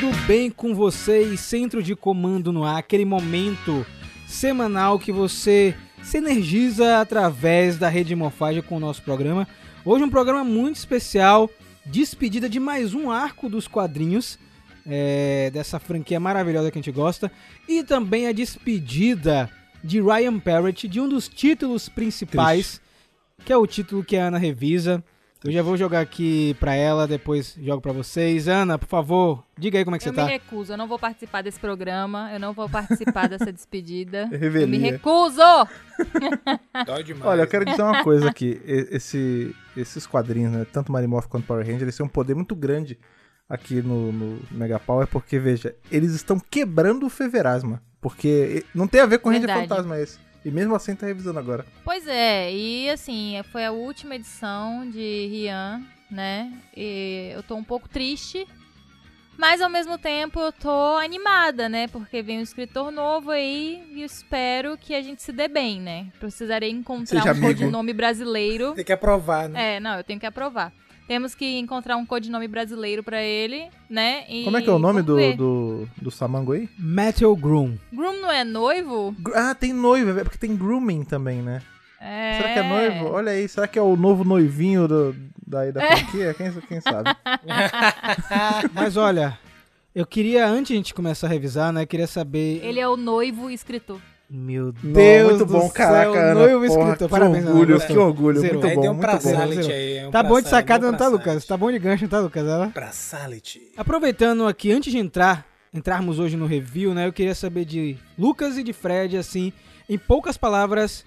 Tudo bem com vocês? Centro de comando no ar, aquele momento semanal que você se energiza através da rede Morfagem com o nosso programa. Hoje um programa muito especial, despedida de mais um arco dos quadrinhos é, dessa franquia maravilhosa que a gente gosta e também a despedida de Ryan Parrott de um dos títulos principais, Triste. que é o título que a Ana revisa. Eu já vou jogar aqui pra ela, depois jogo pra vocês. Ana, por favor, diga aí como é que eu você tá. Eu me recuso, eu não vou participar desse programa, eu não vou participar dessa despedida. Revelia. Eu me recuso! Dói demais. Olha, eu quero dizer uma coisa aqui. Esse, esses quadrinhos, né, tanto Marimorph quanto Power Ranger, eles têm um poder muito grande aqui no, no Mega Power, porque, veja, eles estão quebrando o Feverasma. Porque não tem a ver com Ranger Fantasma esse. E mesmo assim tá revisando agora. Pois é, e assim, foi a última edição de Rian, né? E eu tô um pouco triste. Mas ao mesmo tempo eu tô animada, né? Porque vem um escritor novo aí e espero que a gente se dê bem, né? Precisarei encontrar Seja um amigo. codinome brasileiro. Tem que aprovar, né? É, não, eu tenho que aprovar. Temos que encontrar um codinome brasileiro para ele, né? E Como é que é o nome do, do, do Samango aí? Matthew Groom. Groom não é noivo? Ah, tem noivo, é porque tem grooming também, né? É. Será que é noivo? Olha aí, será que é o novo noivinho do, daí da franquia? É. Quem, quem sabe? Mas olha, eu queria, antes de a gente começar a revisar, né, queria saber... Ele é o noivo escritor. Meu Deus muito bom, do caraca, céu, Ana, noivo porra, escritor. Parabéns, que orgulho, Ana. que orgulho, Zero. muito Aí bom, deu um muito pra bom. Salit aí, é um Tá pra bom de sacada, não tá, Lucas? Salit. Tá bom de gancho, não tá, Lucas? Ela? Pra Salit. Aproveitando aqui, antes de entrar, entrarmos hoje no review, né? Eu queria saber de Lucas e de Fred, assim, em poucas palavras,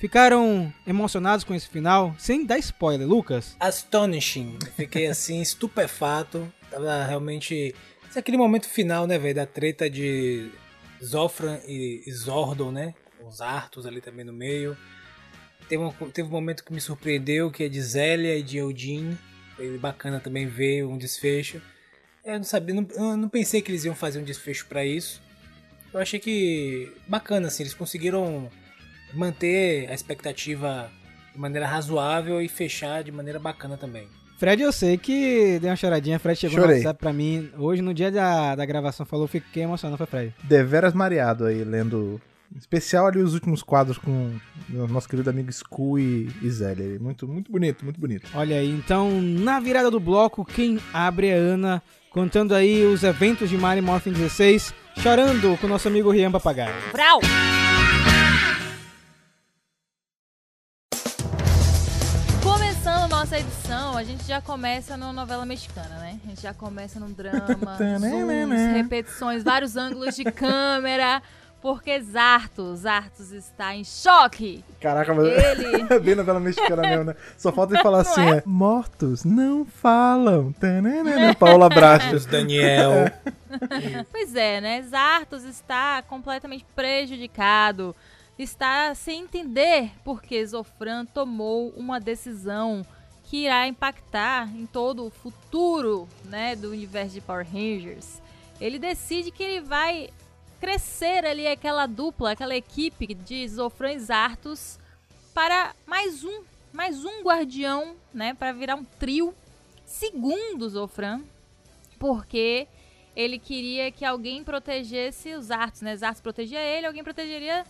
ficaram emocionados com esse final? Sem dar spoiler, Lucas? Astonishing. Fiquei assim, estupefato. Tava realmente. Esse é aquele momento final, né, velho? Da treta de Zofran e Zordon, né? Os Artos ali também no meio. Teve um, teve um momento que me surpreendeu, que é de Zélia e de Eudin. Foi bacana também ver um desfecho. Eu não sabia, não, eu não pensei que eles iam fazer um desfecho para isso. Eu achei que bacana, assim, eles conseguiram manter a expectativa de maneira razoável e fechar de maneira bacana também. Fred, eu sei que deu uma choradinha. Fred chegou Chorei. no WhatsApp pra mim hoje, no dia da, da gravação, falou, fiquei emocionado, foi Fred. Deveras mareado aí, lendo. Em especial ali os últimos quadros com o nosso querido amigo Sku e, e Zélia. Muito, muito bonito, muito bonito. Olha aí, então, na virada do bloco, quem abre é a Ana, contando aí os eventos de Mario Morphin 16, chorando com o nosso amigo Rian Papagaio. Brau! Começando nossa edição, a gente já começa numa novela mexicana, né? A gente já começa num drama, zooms, repetições, vários ângulos de câmera, porque Zartos, Zartos está em choque. Caraca, mas Ele... é bem novela mexicana mesmo, né? Só falta ele falar Não assim, é? é? Mortos não falam. Tananana, Paula Brastos. Daniel. Pois é, né? Zartos está completamente prejudicado. Está sem entender porque Zofran tomou uma decisão que irá impactar em todo o futuro, né, do universo de Power Rangers. Ele decide que ele vai crescer ali aquela dupla, aquela equipe de Zofran e Zartos para mais um, mais um guardião, né, para virar um trio segundo Zofran, porque ele queria que alguém protegesse os Zartos, né? Zartos protegia ele, alguém protegeria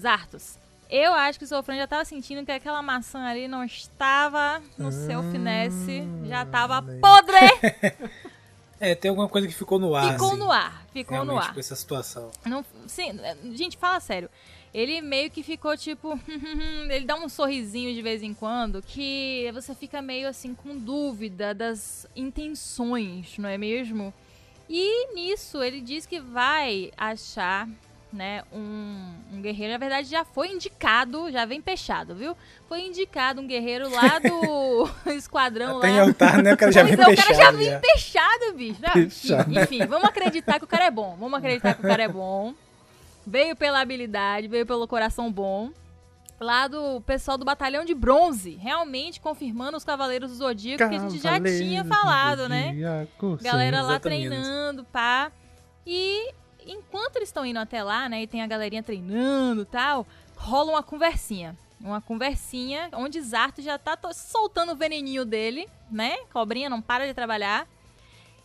Zartos. Eu acho que o Sofran já estava sentindo que aquela maçã ali não estava no seu finesse, já estava podre. É, tem alguma coisa que ficou no ar. Ficou assim, no ar, ficou no realmente, ar. com essa situação. Não, sim, gente, fala sério. Ele meio que ficou tipo. ele dá um sorrisinho de vez em quando que você fica meio assim com dúvida das intenções, não é mesmo? E nisso ele diz que vai achar. Né, um, um guerreiro, na verdade já foi indicado, já vem fechado, viu? Foi indicado um guerreiro lá do esquadrão Tem lá. altar, né? O cara já Pois vem é, o cara já vem já. bicho. Ah, Fechado. Enfim, enfim, vamos acreditar que o cara é bom. Vamos acreditar que o cara é bom. Veio pela habilidade, veio pelo coração bom. Lá do pessoal do Batalhão de Bronze, realmente confirmando os Cavaleiros do Zodíaco que a gente já tinha falado, né? Galera lá treinando, pá. E enquanto eles estão indo até lá, né, e tem a galerinha treinando e tal, rola uma conversinha. Uma conversinha onde Zarto já tá soltando o veneninho dele, né? Cobrinha não para de trabalhar.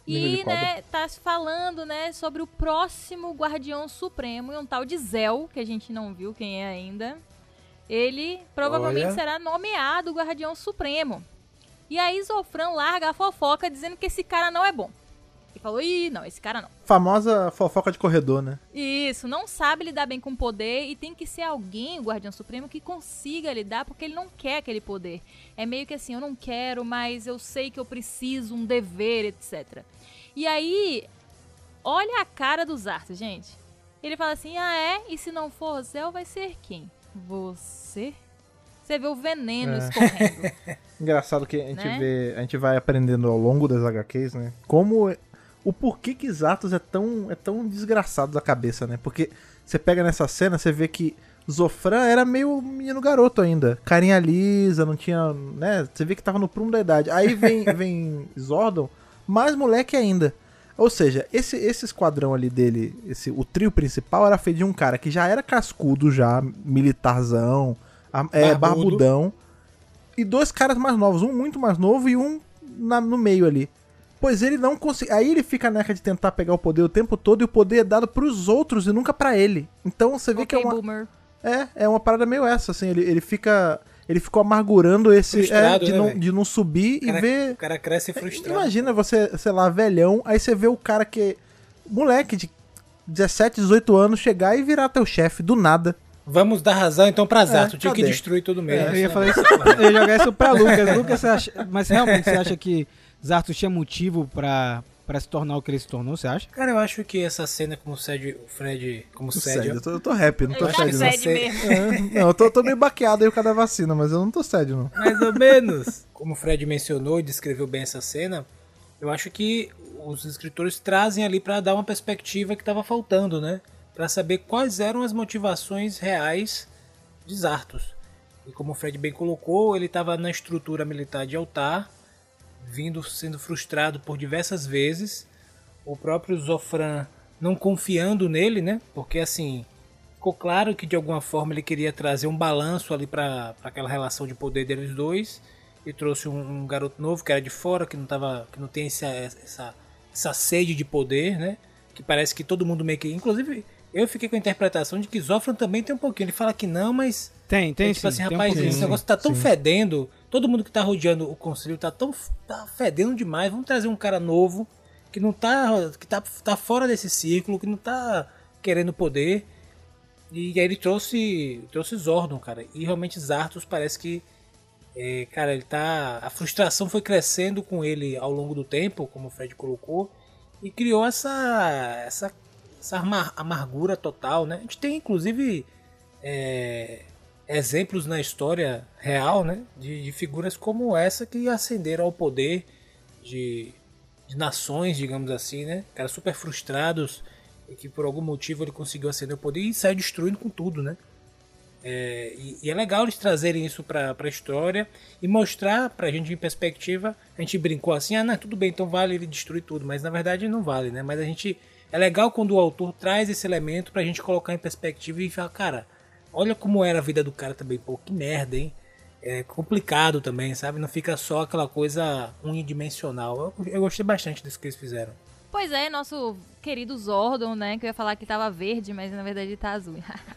E, né, tá se falando, né, sobre o próximo Guardião Supremo, e um tal de Zel, que a gente não viu quem é ainda. Ele provavelmente Olha. será nomeado Guardião Supremo. E aí Zofran larga a fofoca dizendo que esse cara não é bom. Ele falou, ih, não, esse cara não. Famosa fofoca de corredor, né? Isso, não sabe lidar bem com poder e tem que ser alguém, o Guardião Supremo, que consiga lidar porque ele não quer aquele poder. É meio que assim, eu não quero, mas eu sei que eu preciso, um dever, etc. E aí, olha a cara dos Arthur, gente. Ele fala assim, ah é? E se não for Zel, vai ser quem? Você? Você vê o veneno É. escorrendo. Engraçado que a gente Né? vê, a gente vai aprendendo ao longo das HQs, né? Como o porquê que Zatos é tão é tão desgraçado da cabeça, né? Porque você pega nessa cena, você vê que Zofran era meio menino garoto ainda, carinha lisa, não tinha, né? Você vê que tava no prumo da idade. Aí vem vem Zordon, mais moleque ainda. Ou seja, esse, esse esquadrão ali dele, esse, o trio principal era feito de um cara que já era cascudo, já, militarzão, é, barbudão, e dois caras mais novos, um muito mais novo e um na- no meio ali. Pois ele não consegue. Aí ele fica nessa de tentar pegar o poder o tempo todo e o poder é dado pros outros e nunca pra ele. Então você vê que é uma, boomer. é, é uma parada meio essa, assim. Ele, ele fica. Ele ficou amargurando esse. É, de, né, não, de não subir O cara, e ver. o cara cresce frustrado. Imagina você, sei lá, velhão, aí você vê o cara que. Moleque de 17, 18 anos chegar e virar teu chefe do nada. Vamos dar razão então pra Zato. Tinha que destruir tudo mesmo. É, eu ia falar isso, eu ia jogar isso pra Lucas. Lucas, você acha, mas realmente você acha que Zartos tinha motivo pra, pra se tornar o que ele se tornou, você acha? Cara, eu acho que essa cena como o Sed, o Fred, como Sério, Sed, eu tô, eu tô rap, não tô Ele tá sério, não. sede sei. mesmo. É, não, eu tô, tô meio baqueado aí por causa da vacina, mas eu não tô sério, não. mais ou menos. Como o Fred mencionou e descreveu bem essa cena, eu acho que os escritores trazem ali pra dar uma perspectiva que tava faltando, né? Pra saber quais eram as motivações reais de Zartos. E como o Fred bem colocou, ele estava na estrutura militar de Altar, vindo sendo frustrado por diversas vezes. O próprio Zofran não confiando nele, né? Porque assim, ficou claro que de alguma forma ele queria trazer um balanço ali para aquela relação de poder deles dois e trouxe um, um garoto novo que era de fora, que não tava, que não tem essa, essa, essa sede de poder, né? Que parece que todo mundo meio que, inclusive, eu fiquei com a interpretação de que Zofran também tem um pouquinho. Ele fala que não, mas Tem, tem é sim. tipo assim, tem um rapaz, pouquinho, esse sim. negócio tá tão sim. fedendo, todo mundo que tá rodeando o conselho tá tão tá fedendo demais. Vamos trazer um cara novo que não tá que tá, tá fora desse círculo, que não tá querendo poder. E aí ele trouxe trouxe Zordon, cara. E realmente Zartos parece que é, cara, ele tá a frustração foi crescendo com ele ao longo do tempo, como o Fred colocou, e criou essa essa essa amar- amargura total, né? A gente tem inclusive é, exemplos na história real, né, de, de figuras como essa que ascenderam ao poder de, de nações, digamos assim, né, caras super frustrados e que por algum motivo ele conseguiu ascender ao poder e saiu destruindo com tudo, né. É, e, e é legal eles trazerem isso pra, pra história e mostrar pra gente em perspectiva. A gente brincou assim, ah, não, tudo bem, então vale ele destruir tudo, mas na verdade não vale, né? Mas a gente. É legal quando o autor traz esse elemento pra gente colocar em perspectiva e falar, cara, olha como era a vida do cara também, pô, que merda, hein? É complicado também, sabe? Não fica só aquela coisa unidimensional. Eu, eu gostei bastante disso que eles fizeram. Pois é, nosso querido Zordon, né? Que eu ia falar que tava verde, mas na verdade tá azul.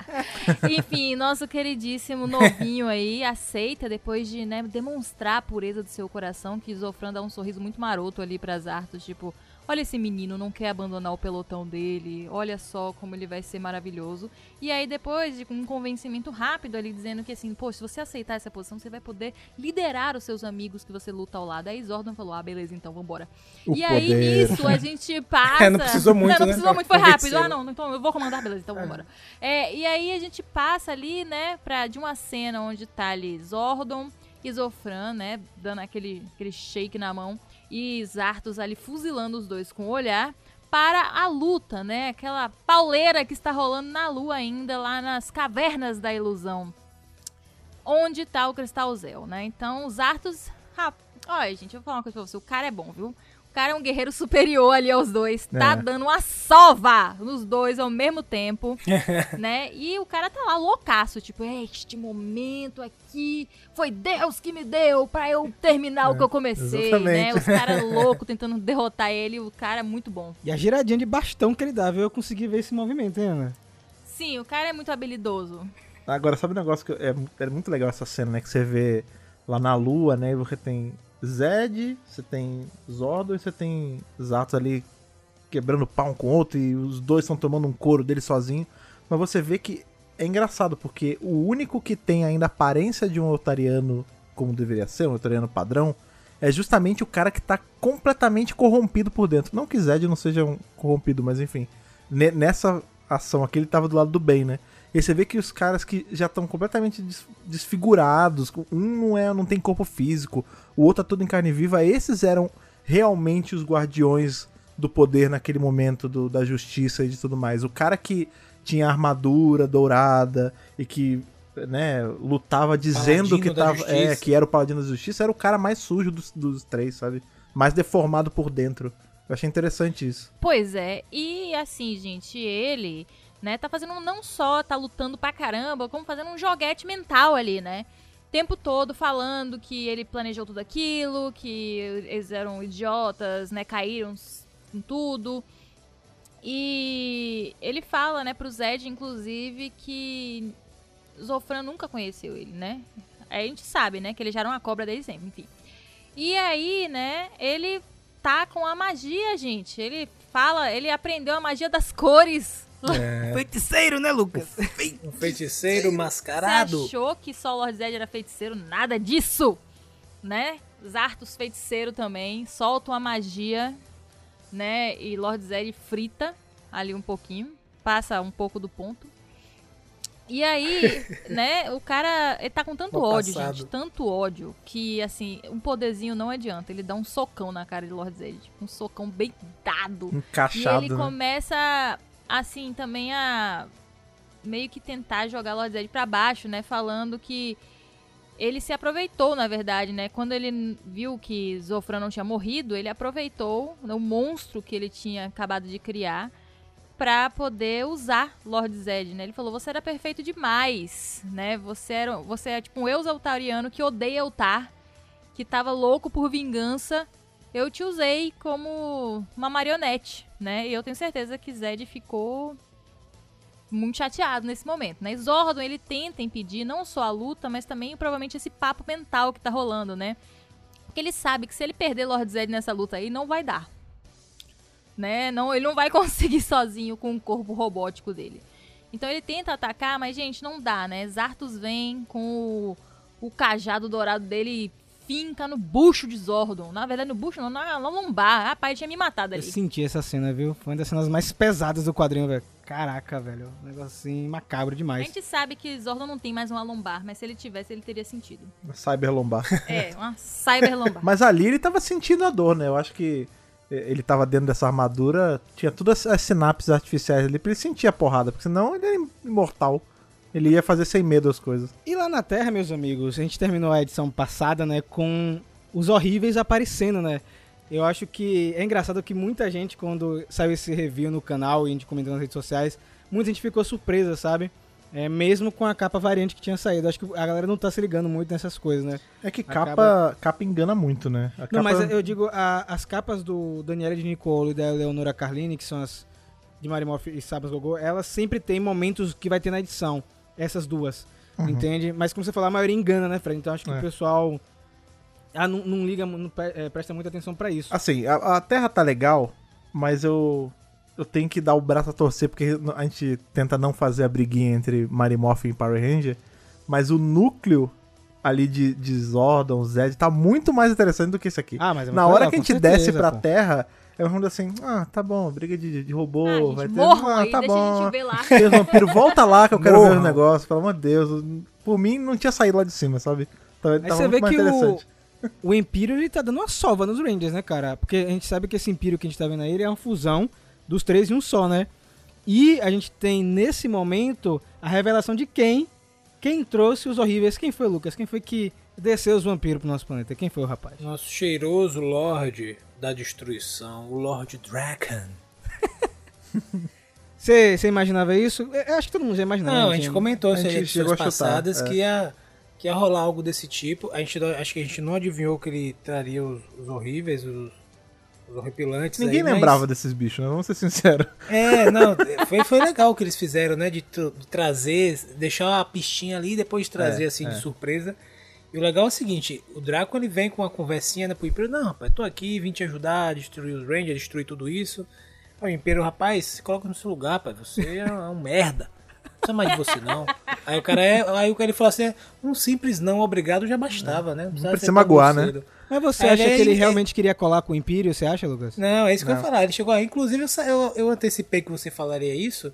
Enfim, nosso queridíssimo novinho aí aceita depois de né, demonstrar a pureza do seu coração que Zofran dá um sorriso muito maroto ali pras Artos, tipo, olha esse menino, não quer abandonar o pelotão dele, olha só como ele vai ser maravilhoso. E aí depois de um convencimento rápido ali dizendo que assim, pô, se você aceitar essa posição, você vai poder liderar os seus amigos que você luta ao lado. Aí Zordon falou, ah, beleza, então vambora. O e aí poder. nisso a gente passa. É, não precisou muito, Não, não né, precisou pra muito, foi rápido. Ah, não, então eu vou comandar, beleza, então vambora. É, e aí a gente passa ali, né, pra, de uma cena onde tá ali Zordon e Zofran, né, dando aquele, aquele shake na mão, e Zartos ali fuzilando os dois com o olhar, para a luta, né, aquela pauleira que está rolando na lua ainda, lá nas cavernas da ilusão. Onde tá o Cristal Zel, né? Então, os. Ah, olha, gente, eu vou falar uma coisa pra você. O cara é bom, viu? O cara é um guerreiro superior ali aos dois. Tá É. dando uma sova nos dois ao mesmo tempo, né? E o cara tá lá loucaço, tipo, este momento aqui foi Deus que me deu pra eu terminar o que eu comecei, né? exatamente. Os caras loucos tentando derrotar ele, o cara é muito bom. E a giradinha de bastão que ele dava, eu consegui ver esse movimento, hein, Ana? Sim, o cara é muito habilidoso. Agora, sabe um negócio que é, é muito legal essa cena, né? Que você vê lá na lua, né? E você tem Zed, você tem Zordon e você tem Zato ali quebrando pau um com o outro e os dois estão tomando um couro dele sozinho. Mas você vê que é engraçado, porque o único que tem ainda aparência de um otariano como deveria ser, um otariano padrão, é justamente o cara que tá completamente corrompido por dentro. Não que Zed não seja um corrompido, mas enfim. ne- Nessa ação aqui ele tava do lado do bem, né? E aí você vê que os caras que já estão completamente des- desfigurados, um não é, não tem corpo físico, o outro tá todo em carne viva, esses eram realmente os guardiões do poder naquele momento do- da justiça e de tudo mais. O cara que tinha armadura dourada e que né, lutava dizendo Paladino que tava, é, que era o paladino da justiça, era o cara mais sujo dos, dos três, sabe? Mais deformado por dentro. Eu achei interessante isso. Pois é, e assim, gente, ele, né, tá fazendo não só tá lutando pra caramba, como fazendo um joguete mental ali, né? Tempo todo falando que ele planejou tudo aquilo, que eles eram idiotas, né, caíram em tudo. E ele fala, né, pro Zed, inclusive, que Zofran nunca conheceu ele, né? A gente sabe, né, que ele já era uma cobra desde sempre, enfim. E aí, né, ele tá com a magia, gente. Ele fala, ele aprendeu a magia das cores. Feiticeiro, né, Lucas? Um feiticeiro Você mascarado. achou que só o Lord Zed era feiticeiro? Nada disso! Né? Zartos feiticeiro também. Solta uma magia, né? E Lord Zed frita ali um pouquinho. Passa um pouco do ponto. E aí, né, o cara, ele tá com tanto No ódio, passado. gente, tanto ódio, que, assim, um poderzinho não adianta. Ele dá um socão na cara de Lord Zed, um socão bem dado. Encaixado, E ele né? começa, assim, também a meio que tentar jogar Lord Zed pra baixo, né? Falando que ele se aproveitou, na verdade, né? Quando ele viu que Zofran não tinha morrido, ele aproveitou o monstro que ele tinha acabado de criar pra poder usar Lord Zed, né? Ele falou: "Você era perfeito demais, né? Você era, você é tipo um Eus Eltariano que odeia Eltar, que tava louco por vingança. Eu te usei como uma marionete, né? E eu tenho certeza que Zed ficou muito chateado nesse momento, né? Zordon, ele tenta impedir não só a luta, mas também provavelmente esse papo mental que tá rolando, né? Porque ele sabe que se ele perder Lord Zed nessa luta aí, não vai dar. Né? Não, ele não vai conseguir sozinho com o corpo robótico dele. Então ele tenta atacar, mas, gente, não dá, né? Zartos vem com o, o cajado dourado dele finca no bucho de Zordon. Na verdade, no bucho não, na, lombar. Rapaz, ele tinha me matado Eu ali. senti essa cena, viu? Foi uma das cenas mais pesadas do quadrinho, velho. Caraca, velho. Um negócio assim macabro A demais. gente sabe que Zordon não tem mais uma lombar, mas se ele tivesse, ele teria sentido. Cyberlombar. É, uma cyber lombar. Mas ali ele tava sentindo a dor, né? Eu acho que eh, ele tava dentro dessa armadura, tinha todas as sinapses artificiais ali pra ele sentir a porrada, porque senão ele era imortal. Ele ia fazer sem medo as coisas. E lá na Terra, meus amigos, a gente terminou a edição passada, né, com os horríveis aparecendo, né? Eu acho que é engraçado que muita gente, quando saiu esse review no canal e a gente comentou nas redes sociais, muita gente ficou surpresa, sabe? É, mesmo com a capa variante que tinha saído. Acho que a galera não tá se ligando muito nessas coisas, né? É que Acaba- capa, capa engana muito, né? A Não, capa- mas eu digo, a- as capas do Daniele de Nicolo e da Leonora Carlini, que são as de Marimoff e Sabas Gogô, elas sempre tem momentos que vai ter na edição. Essas duas. Entende? Mas como você falou, a maioria engana, né, Fred? Então acho que É. o pessoal ah, não, não liga, não é, presta muita atenção pra isso. Assim, a, a Terra tá legal, mas eu eu tenho que dar o braço a torcer porque a gente tenta não fazer a briguinha entre Marimorph e Power Ranger, mas o núcleo ali de, de Zordon, Zed, tá muito mais interessante do que esse aqui. Ah, mas é Na hora legal, que a gente certeza, desce pra pô. Terra, é um assim, ah, tá bom, briga de, de robô, Ah, gente, vai ter... morram ah, aí, tá deixa a bom. gente ver lá. Vampiros, volta lá que eu quero ver Morram. os negócios, pelo amor de Deus. Por mim, não tinha saído lá de cima, sabe? Tava, Aí tava você muito vê mais que o, o Empírio ele tá dando uma sova nos Rangers, né, cara? Porque a gente sabe que esse Empírio que a gente tá vendo aí ele é uma fusão dos três em um só, né? E a gente tem nesse momento a revelação de quem quem trouxe os horríveis. Quem foi, Lucas? Quem foi que desceu os vampiros pro nosso planeta? Quem foi o rapaz? Nosso cheiroso Lorde da destruição, o Lord Draken. Você imaginava isso? Eu acho que todo mundo já imaginava. Não, a gente comentou a isso edições a chutar, passadas é. que, ia, que ia rolar algo desse tipo. A gente, acho que a gente não adivinhou que ele traria os, os horríveis, os, os horripilantes. Ninguém aí, mas- lembrava desses bichos, né? Vamos ser sinceros. É, não, foi, foi legal o que eles fizeram, né? De, de trazer, deixar uma pistinha ali e depois trazer É, assim é. de surpresa. E o legal é o seguinte, o Draco ele vem com uma conversinha né, pro Império, não, rapaz, tô aqui, vim te ajudar a destruir os Rangers, destruir tudo isso. Aí o Império, rapaz, se coloca no seu lugar, pai, você é um merda. Não precisa mais de você não. Aí o cara é, aí o cara ele fala assim, um simples não obrigado já bastava, né? precisava precisa ser tão magoar, né? Mas você Aí acha ele- que ele ele- realmente queria colar com o Império, você acha, Lucas? Não, é isso que eu Não. ia falar. Ele chegou aí, inclusive eu, eu, eu antecipei que você falaria isso.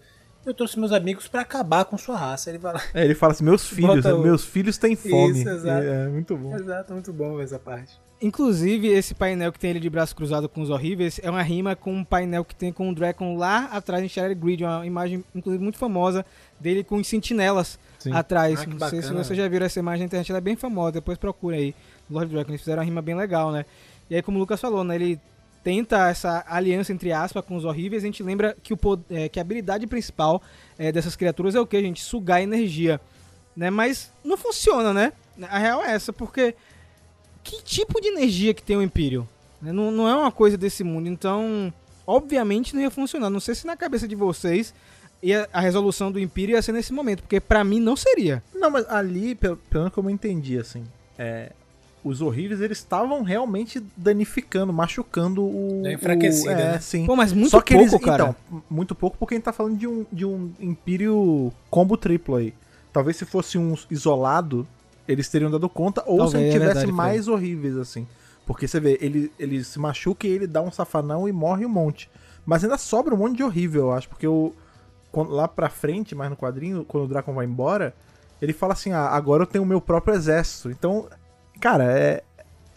Eu trouxe meus amigos pra acabar com sua raça. Ele fala. É, ele fala assim: meus filhos, o- meus filhos têm fome. Isso, exato. É, é muito bom. Exato, muito bom essa parte. Inclusive, esse painel que tem ele de braço cruzado com os horríveis é uma rima com um painel que tem com o Dragon lá atrás em Shattered Grid, uma imagem, inclusive, muito famosa dele com os sentinelas Sim. atrás. Ah, Não sei se você já viram essa imagem na internet, ela é bem famosa, depois procura aí. Lord Dragon, eles fizeram uma rima bem legal, né? E aí, como o Lucas falou, né, ele tenta essa aliança entre aspas com os horríveis, a gente lembra que, o, é, que a habilidade principal é, dessas criaturas é o que, gente? Sugar energia. Né? Mas não funciona, né? A real é essa, porque que tipo de energia que tem o Imperial? Né? Não, não é uma coisa desse mundo, então obviamente não ia funcionar. Não sei se na cabeça de vocês ia, a resolução do Imperial ia ser nesse momento, porque pra mim não seria. Não, mas ali, pelo, pelo como eu entendi, assim, é, os horríveis eles estavam realmente danificando, machucando o. Deu enfraquecida, o, é, né? sim. Pô, mas muito Só que pouco, eles, cara. Então, muito pouco porque a gente tá falando de um, de um Império combo triplo aí. Talvez se fosse um isolado, eles teriam dado conta, ou se Talvez, ele é tivesse verdade, mais horríveis, assim. Porque você vê, ele, ele se machuca e ele dá um safanão e morre um monte. Mas ainda sobra um monte de horrível, eu acho, porque o, quando- lá pra frente, mais no quadrinho, quando o Dracon vai embora, ele fala assim: ah, agora eu tenho o meu próprio exército. Então, cara, é,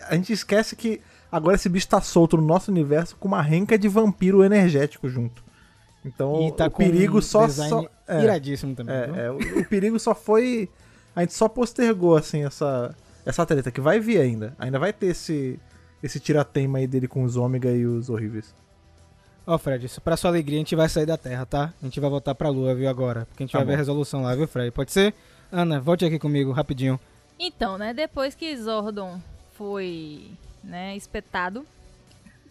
a gente esquece que agora esse bicho tá solto no nosso universo com uma renca de vampiro energético junto. Então, tá o perigo um só. só é, iradíssimo também. é, é, o, o perigo só foi. A gente só postergou, assim, essa, essa treta, que vai vir ainda. Ainda vai ter esse, esse tiratema aí dele com os ômega e os horríveis. Ó, Fred, isso pra sua alegria, a gente vai sair da Terra, tá? A gente vai voltar pra Lua, viu, agora. Porque a gente Tá vai ver bom. a resolução lá, viu, Fred? Pode ser? Ana, volte aqui comigo, rapidinho. Então, né, depois que Zordon foi, né, espetado,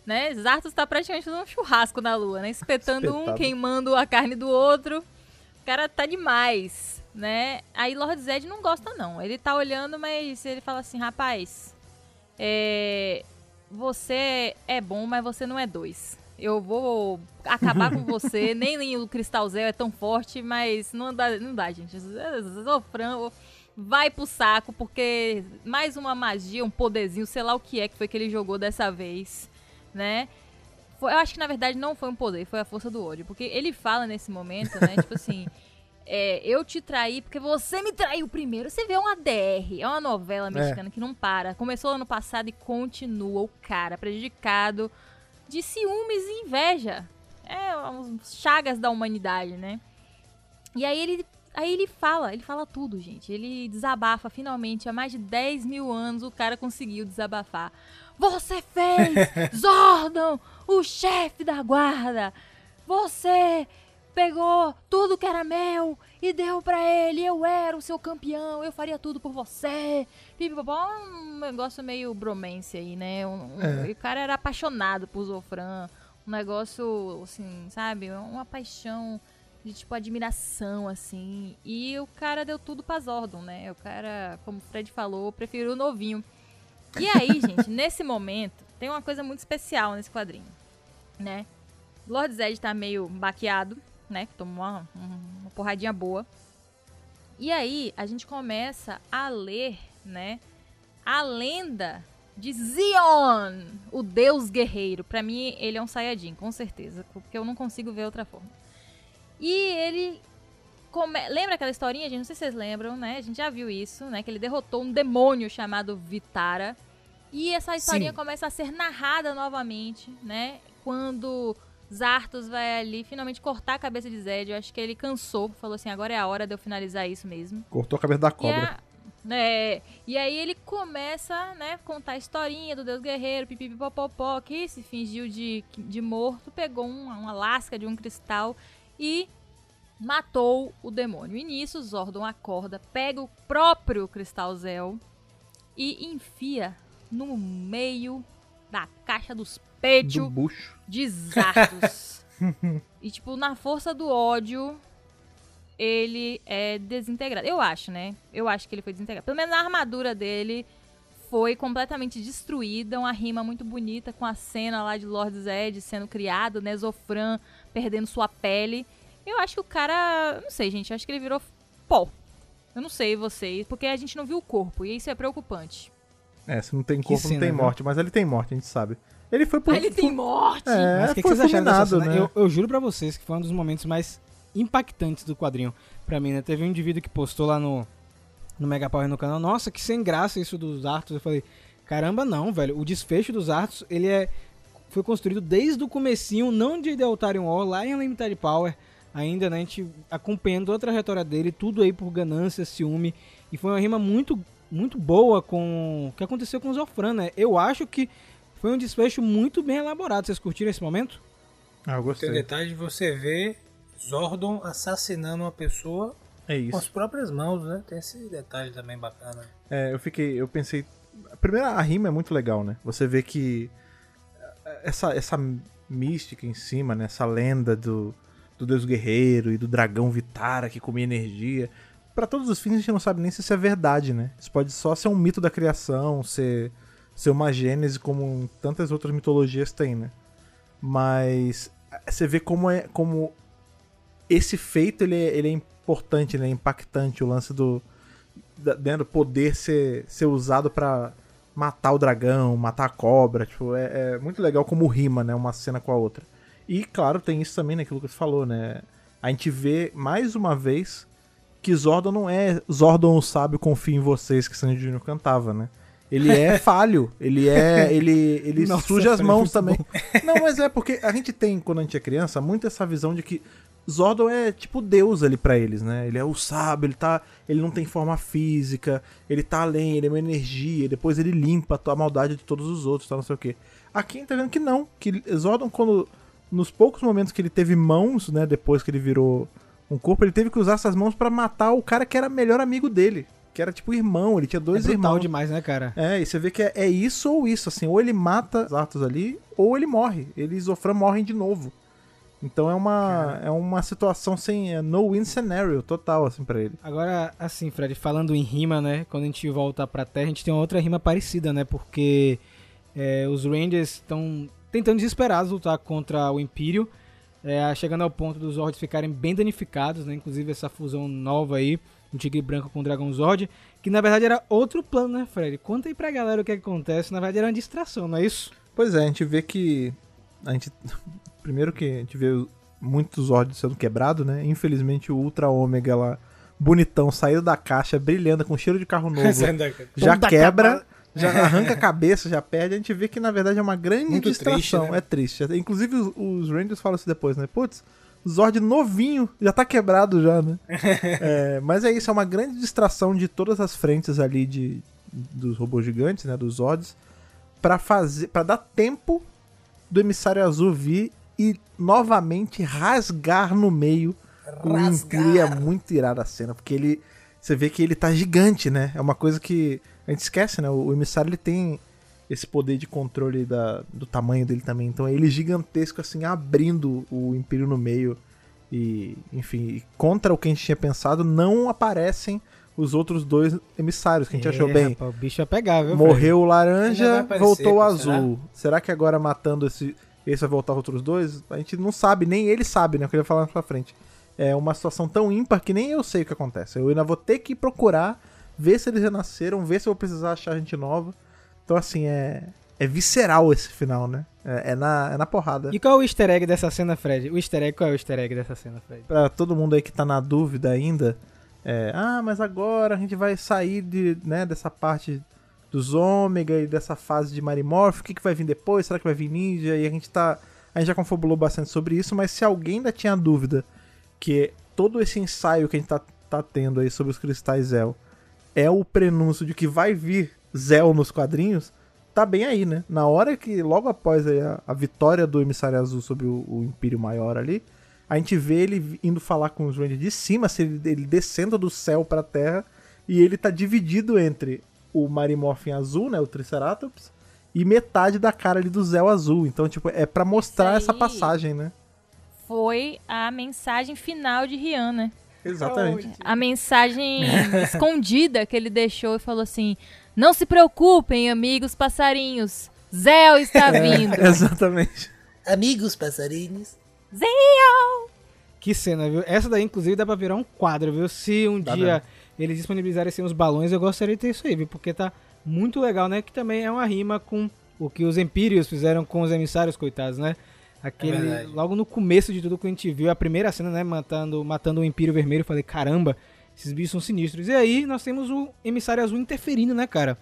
né, Zartos tá praticamente num churrasco na lua, né, espetando um, Espetado. queimando a carne do outro. O cara tá demais, né? Aí Lord Zed não gosta não. Ele tá olhando, mas ele fala assim, rapaz, é, você é bom, mas você não é dois. Eu vou acabar com você. Nem, nem o Cristal Zé é tão forte, mas não dá, não dá, gente. Zofran vai pro saco, porque mais uma magia, um poderzinho, sei lá o que é que foi que ele jogou dessa vez, né? Foi- eu acho que na verdade não foi um poder, foi a força do ódio. Porque ele fala nesse momento, né? tipo assim. é, eu te traí porque você me traiu primeiro. Você vê uma DR, é uma novela mexicana que não para. Começou ano passado e continua o cara prejudicado de ciúmes e inveja. É, uns chagas da humanidade, né? E aí ele, aí ele fala, ele fala tudo, gente. Ele desabafa finalmente. Há mais de 10 mil anos o cara conseguiu desabafar. Você fez Zordon, o chefe da guarda. Você pegou tudo que era meu e deu pra ele. Eu era o seu campeão, eu faria tudo por você. Pipipopó, um negócio meio bromance aí, né? Um- um- É. O cara era apaixonado por Zofran. Um negócio, assim, sabe? Uma paixão de, tipo, admiração, assim. E o cara deu tudo pra Zordon, né? O cara, como o Fred falou, preferiu o novinho. E aí, gente, nesse momento, tem uma coisa muito especial nesse quadrinho, né? Lord Zed tá meio baqueado, né? Tomou uma, um- uma porradinha boa. E aí, a gente começa a ler, né? A lenda de Zion, o deus guerreiro. Pra mim, ele é um Saiyajin, com certeza. Porque eu não consigo ver outra forma. E ele... come- Lembra aquela historinha, gente? Não sei se vocês lembram, né? A gente já viu isso, né? Que ele derrotou um demônio chamado Vitara. E essa historinha Sim. começa a ser narrada novamente, né? Quando Zartos vai ali finalmente cortar a cabeça de Zed. Eu acho que ele cansou. Falou assim, agora é a hora de eu finalizar isso mesmo. Cortou a cabeça da E cobra. a- É, e aí ele começa, né, contar a historinha do Deus Guerreiro, pipipipopopó, que se fingiu de, de morto, pegou uma, uma lasca de um cristal e matou o demônio. E nisso, Zordon acorda, pega o próprio Cristal Zel e enfia no meio da caixa dos peitos Do bucho. de Zartos. e, tipo, na força do ódio, ele é desintegrado. Eu acho, né? Eu acho que ele foi desintegrado. Pelo menos a armadura dele foi completamente destruída. Uma rima muito bonita com a cena lá de Lord Zed sendo criado, né? Zofran perdendo sua pele. Eu acho que o cara. Não sei, gente. Acho que ele virou pó. Eu não sei vocês, porque a gente não viu o corpo. E isso é preocupante. É, se não tem corpo, não cena, tem né? morte. Mas ele tem morte, a gente sabe. Ele foi por. Ah, ele tem morte! É, Mas o que, que foi vocês acharam dessa fulminado, cena? né? Eu, eu juro pra vocês que foi um dos momentos mais impactantes do quadrinho. Pra mim, né? Teve um indivíduo que postou lá no, no Mega Power no canal. Nossa, que sem graça isso dos Arthur. Eu falei, caramba, não, velho. O desfecho dos Arthur, ele é. Foi construído desde o comecinho, não de Deltarion War, lá em Unlimited Power. Ainda, né? A gente acompanhando a trajetória dele, tudo aí por ganância, ciúme. E foi uma rima muito, muito boa com o que aconteceu com o Zofran, né? Eu acho que foi um desfecho muito bem elaborado. Vocês curtiram esse momento? Ah, eu Tem o gostei. detalhe de você ver Zordon assassinando uma pessoa É com as próprias mãos, né? Tem esse detalhe também bacana. É, eu fiquei. Eu pensei. A primeira, a rima é muito legal, né? Você vê que. Essa, essa mística em cima, né? Essa lenda do, do Deus Guerreiro e do dragão Vitara que comia energia. Pra todos os fins, a gente não sabe nem se isso é verdade, né? Isso pode só ser um mito da criação, ser, ser uma gênese como tantas outras mitologias têm, né? Mas você vê como é como esse feito ele é, ele é importante, né? impactante o lance do da- né, do poder ser, ser usado pra matar o dragão, matar a cobra, tipo, é, é muito legal como rima, né, uma cena com a outra. E claro, tem isso também, né, que o Lucas falou, né? A gente vê mais uma vez que Zordon não é Zordon o sábio confia em vocês que Sandy Jr. cantava, né? Ele é falho, ele é. Ele, ele Nossa, suja as mãos também. Não, mas é porque a gente tem, quando a gente é criança, muito essa visão de que Zordon é tipo Deus ali pra eles, né? Ele é o sábio, ele tá. Ele não tem forma física, ele tá além, ele é uma energia, depois ele limpa a maldade de todos os outros, tá? Não sei o quê. Aqui a gente tá vendo que não. Que Zordon, quando. Nos poucos momentos que ele teve mãos, né? Depois que ele virou um corpo, ele teve que usar essas mãos pra matar o cara que era melhor amigo dele. Que era tipo irmão, ele tinha dois é irmãos. demais, né, cara? É, e você vê que é, é isso ou isso, assim, ou ele mata os Arthur ali, ou ele morre. Ele e Zofran morrem de novo. Então é uma, é uma situação sem é no-win scenario total, assim, pra ele. Agora, assim, Fred, falando em rima, né? Quando a gente volta pra Terra, a gente tem uma outra rima parecida, né? Porque é, os Rangers estão tentando desesperados lutar contra o Império, é, chegando ao ponto dos Zords ficarem bem danificados, né? Inclusive essa fusão nova aí, o Tigre Branco com o Dragão Zord, que na verdade era outro plano, né, Fred? Conta aí pra galera o que acontece. Na verdade era uma distração, não é isso? Pois é, a gente vê que. A gente. Primeiro que a gente vê muitos Zords sendo quebrados, né? Infelizmente o Ultra Ômega lá, bonitão, saindo da caixa, brilhando, com cheiro de carro novo. já Toda quebra, capa- já arranca a cabeça, já perde. A gente vê que na verdade é uma grande Muito distração. triste, né? É triste. Inclusive os, os Rangers falam isso depois, né? Putz, Zord novinho, já tá quebrado já, né? É, mas é isso, é uma grande distração de todas as frentes ali de, dos robôs gigantes, né? Dos Zords, pra fazer. para dar tempo do emissário azul vir e novamente rasgar no meio o Rasgar. Império. É muito irada a cena, porque ele. Você vê que ele tá gigante, né? É uma coisa que a gente esquece, né? O, o emissário ele tem esse poder de controle da, do tamanho dele também. Então é ele gigantesco, assim, abrindo o Império no meio. E, enfim, contra o que a gente tinha pensado, não aparecem os outros dois emissários que a gente É, achou bem. rapaz, o bicho é pegar, viu? Morreu o laranja, aparecer, voltou o azul. Será? que agora matando esse, esse vai voltar os outros dois? A gente não sabe, nem ele sabe, né? O que ele vai falar pra frente. É uma situação tão ímpar que nem eu sei o que acontece. Eu ainda vou ter que procurar, ver se eles renasceram, ver se eu vou precisar achar gente nova. Então, assim, é, é visceral esse final, né? É, é na, é na porrada. E qual é o easter egg dessa cena, Fred? O easter egg, qual é o easter egg dessa cena, Fred? Pra todo mundo aí que tá na dúvida ainda, é, ah, mas agora a gente vai sair de, né, dessa parte dos ômega e dessa fase de Marimorph, o que, que vai vir depois? Será que vai vir ninja? E a gente tá. A gente já confabulou bastante sobre isso, mas se alguém ainda tinha dúvida que todo esse ensaio que a gente tá, tá tendo aí sobre os cristais Zel é o prenúncio de que vai vir Zell nos quadrinhos, tá bem aí, né? Na hora que, logo após a, a vitória do Emissário Azul sobre o, o Império Maior ali, a gente vê ele indo falar com os Rangers de cima, se ele, ele descendo do céu pra terra, e ele tá dividido entre o Marimorphin azul, né, o Triceratops, e metade da cara ali do Zell azul. Então, tipo, é pra mostrar essa passagem, né? Foi a mensagem final de Rihanna. Exatamente. A mensagem escondida que ele deixou e falou assim: Não se preocupem, amigos passarinhos. Zéu está vindo. Exatamente. Amigos passarinhos. Que cena, viu? Essa daí, inclusive, dá pra virar um quadro, viu? Se um Dá dia mesmo. Eles disponibilizarem assim, os balões, eu gostaria de ter isso aí, viu? Porque tá muito legal, né? Que também é uma rima com o que os Empírios fizeram com os emissários, coitados, né? Aquele, É logo no começo de tudo que a gente viu, a primeira cena, né? Matando, matando o Empírio Vermelho, eu falei, caramba, esses bichos são sinistros. E aí nós temos o emissário azul interferindo, né, cara?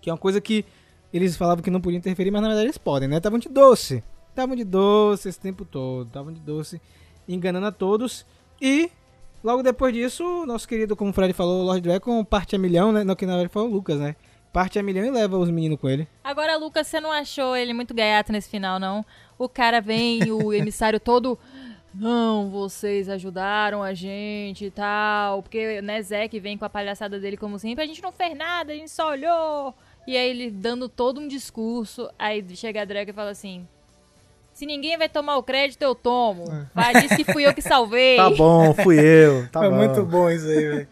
Que é uma coisa que eles falavam que não podiam interferir, mas na verdade eles podem, né? Estavam de doce. Estavam de doce esse tempo todo. Estavam de doce, enganando a todos. E logo depois disso, o nosso querido, como o Fred falou, o Lord Dragon parte a milhão, né? Não, que na verdade foi o Lucas, né? Parte a milhão e leva os meninos com ele. Agora, Lucas, você não achou ele muito gaiato nesse final, não? O cara vem, o emissário todo. Não, vocês ajudaram a gente e tal. Porque, né, Zeke vem com a palhaçada dele como sempre. A gente não fez nada, a gente só olhou. E aí ele dando todo um discurso. Aí chega a Draga e fala assim: Se ninguém vai tomar o crédito, eu tomo. Vai, diz que fui eu que salvei. Tá bom, fui eu. Tá Foi bom. muito bom isso aí, velho.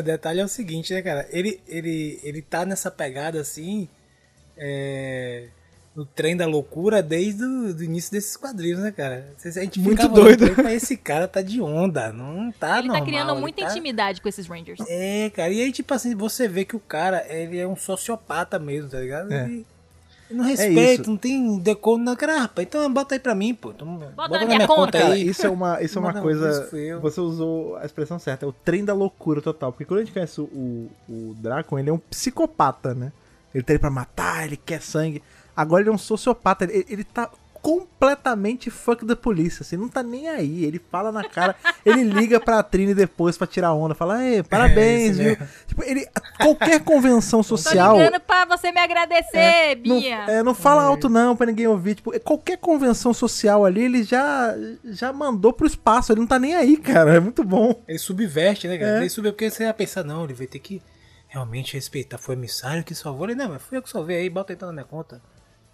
O detalhe é o seguinte, né, cara? Ele, ele, ele tá nessa pegada assim. É, no trem da loucura desde o do início desses quadrinhos, né, cara? A gente Muito doido. ele, esse cara tá de onda, não tá ele normal. tá criando ele muita tá- intimidade com esses Rangers. É, cara, e aí, tipo assim, você vê que o cara, ele é um sociopata mesmo, tá ligado? É. Ele, ele não respeita, isso. não tem decoro na cara, rapaz. Então bota aí pra mim, pô. Então, bota, na minha conta. Cara, aí. isso é uma, isso é uma Não, coisa. Você usou a expressão certa, é o trem da loucura total. Porque quando a gente conhece o, o, o Dracon, ele é um psicopata, né? Ele tá aí pra matar, ele quer sangue. Agora ele é um sociopata, ele, ele tá completamente fuck da polícia, assim, não tá nem aí. Ele fala na cara, ele liga pra Trini depois pra tirar onda, fala, Ei, parabéns, isso viu? mesmo. Tipo, ele. Qualquer convenção Tô social. ligando pra você me agradecer, Não, Bia. é, não fala alto não pra ninguém ouvir. Tipo, qualquer convenção social ali, ele já, já mandou pro espaço. Ele não tá nem aí, cara. É muito bom. Ele subverte, né, cara? É. Ele subverte porque você vai pensar, não, ele vai ter que realmente respeitar. Foi o emissário que salvou ele. Não, mas fui eu que salvei aí, bota então na minha conta.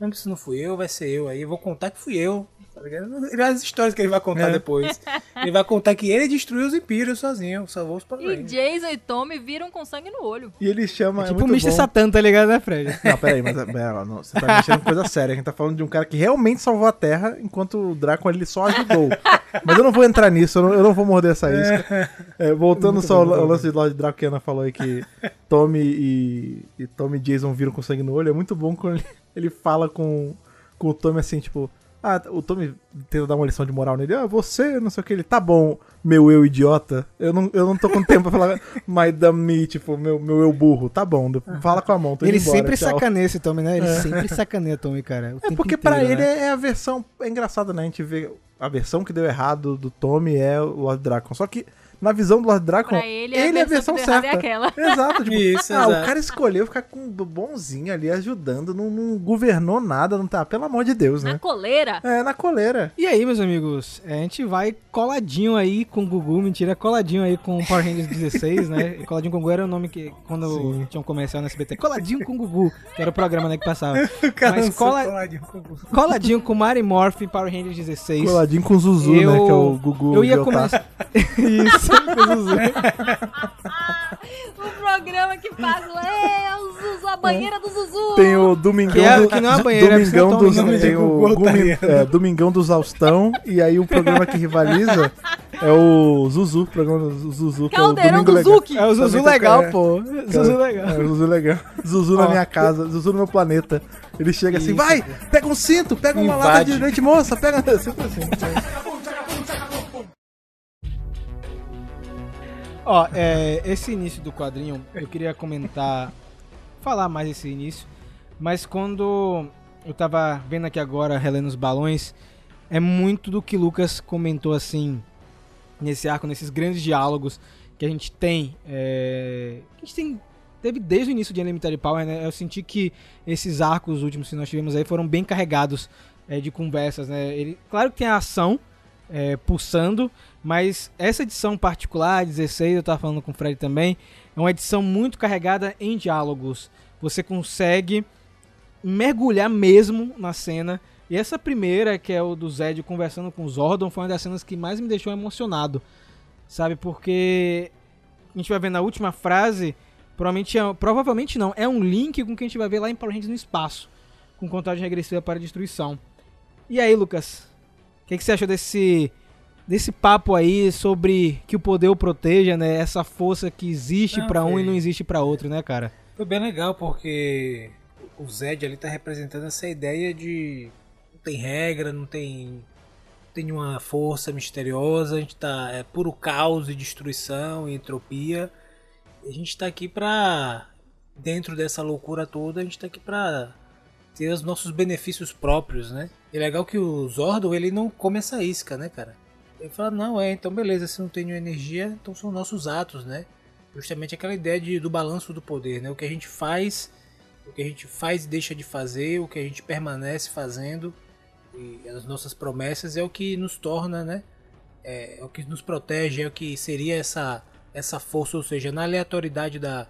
Mesmo se não fui eu, vai ser eu aí. Eu vou contar que fui eu. Tá ligado? As histórias que ele vai contar É. depois. Ele vai contar que ele destruiu os Impérios sozinho, salvou os E Power Jason e Tommy viram com sangue no olho. E ele chama. É tipo o muito Mr. Satan, tá ligado, né, Fred? Não, peraí, mas pera, não, você tá mexendo com coisa séria. A gente tá falando de um cara que realmente salvou a Terra, enquanto o Draco ele só ajudou. Mas eu não vou entrar nisso, eu não, eu não vou morder essa isca. É, voltando só ao, ao lance de Lord Draco que a Ana falou aí que Tommy e, e Tommy e Jason viram com sangue no olho. É muito bom quando ele, ele fala com, com o Tommy assim, tipo. Ah, o Tommy tenta dar uma lição de moral nele. Ah, você, não sei o que. Ele, tá bom, meu eu idiota. Eu não, eu não tô com tempo pra falar my dumb me, tipo, meu, meu eu burro. Tá bom, fala com a mão, tô indo Ele embora, sempre tchau. sacaneia esse Tommy, né? Ele sempre sacaneia Tommy, cara. É porque inteiro, pra ele né? é a versão. É engraçado, né? A gente vê. A versão que deu errado do Tommy é o Lord Dracon. Só que, na visão do Lord Dracon, Pra ele, ele é a versão versão é certa. aquela. Exato, tipo, Isso, ah, o exato. cara escolheu ficar com o bonzinho ali ajudando, não, não governou nada, não tá. Pelo amor de Deus, Na né? coleira. É, na coleira. E aí, meus amigos, a gente vai coladinho aí com o Gugu, mentira, coladinho aí com o Power Rangers 16, né? E coladinho com o Gugu era o nome que, quando Sim. tinha um comercial no SBT, coladinho com o Gugu, que era o programa né, que passava. cara Mas cola- coladinho com o- Coladinho com Mary Morphin, Power Rangers 16. Coladinho com o Zuzu, Eu- né? Que é o Gugu. Eu ia começar. Isso, o programa que faz é o Zuzu, a banheira do Zuzu. Tem o Domingão Que é- do, que não é banheira, Domingão é dos, só um tem o Gumi- é, Domingão dos Austão e aí o programa que rivaliza é o Zuzu, o programa do Zuzu, que é o Caldeirão do Legal. Zuki. É o Zuzu Também legal, é. pô. Zuzu legal. É, o Zuzu legal. Zuzu na minha casa, Zuzu no meu planeta. Ele chega assim, Isso. vai, pega um cinto, pega uma Invade. lata de leite moça, pega sempre assim. Ó, é, esse início do quadrinho, eu queria comentar, falar mais esse início, mas quando eu tava vendo aqui agora, relendo os balões, é muito do que Lucas comentou assim, nesse arco, nesses grandes diálogos que a gente tem, é, que a gente tem teve desde o início de Unlimited Power, né? Eu senti que esses arcos últimos que nós tivemos aí foram bem carregados é, de conversas, né? Ele, claro que tem a ação é, pulsando, mas essa edição particular, 16, eu tava falando com o Fred também, é uma edição muito carregada em diálogos. Você consegue mergulhar mesmo na cena. E essa primeira, que é o do Zed conversando com o Zordon, foi uma das cenas que mais me deixou emocionado. Sabe? Porque a gente vai ver na última frase, provavelmente, é, provavelmente não, é um link com o que a gente vai ver lá em Power Rangers no espaço, com contagem regressiva para destruição. E aí, Lucas? O que, que você achou desse desse papo aí sobre que o poder o proteja, né? Essa força que existe para um e não existe para outro, né, cara? Foi bem legal porque o Zed ali tá representando essa ideia de não tem regra, não tem tem nenhuma força misteriosa, a gente tá é puro caos e destruição e entropia. E a gente tá aqui pra dentro dessa loucura toda, a gente tá aqui pra ter os nossos benefícios próprios, né? E é legal que o Zordon, ele não come essa isca, né, cara? Ele fala, não, é, então beleza, se não nenhuma energia, então são nossos atos, né? Justamente aquela ideia de, do balanço do poder, né? O que a gente faz, o que a gente faz e deixa de fazer, o que a gente permanece fazendo, e as nossas promessas é o que nos torna, né? É, é o que nos protege, é o que seria essa, essa força, ou seja, na aleatoriedade da,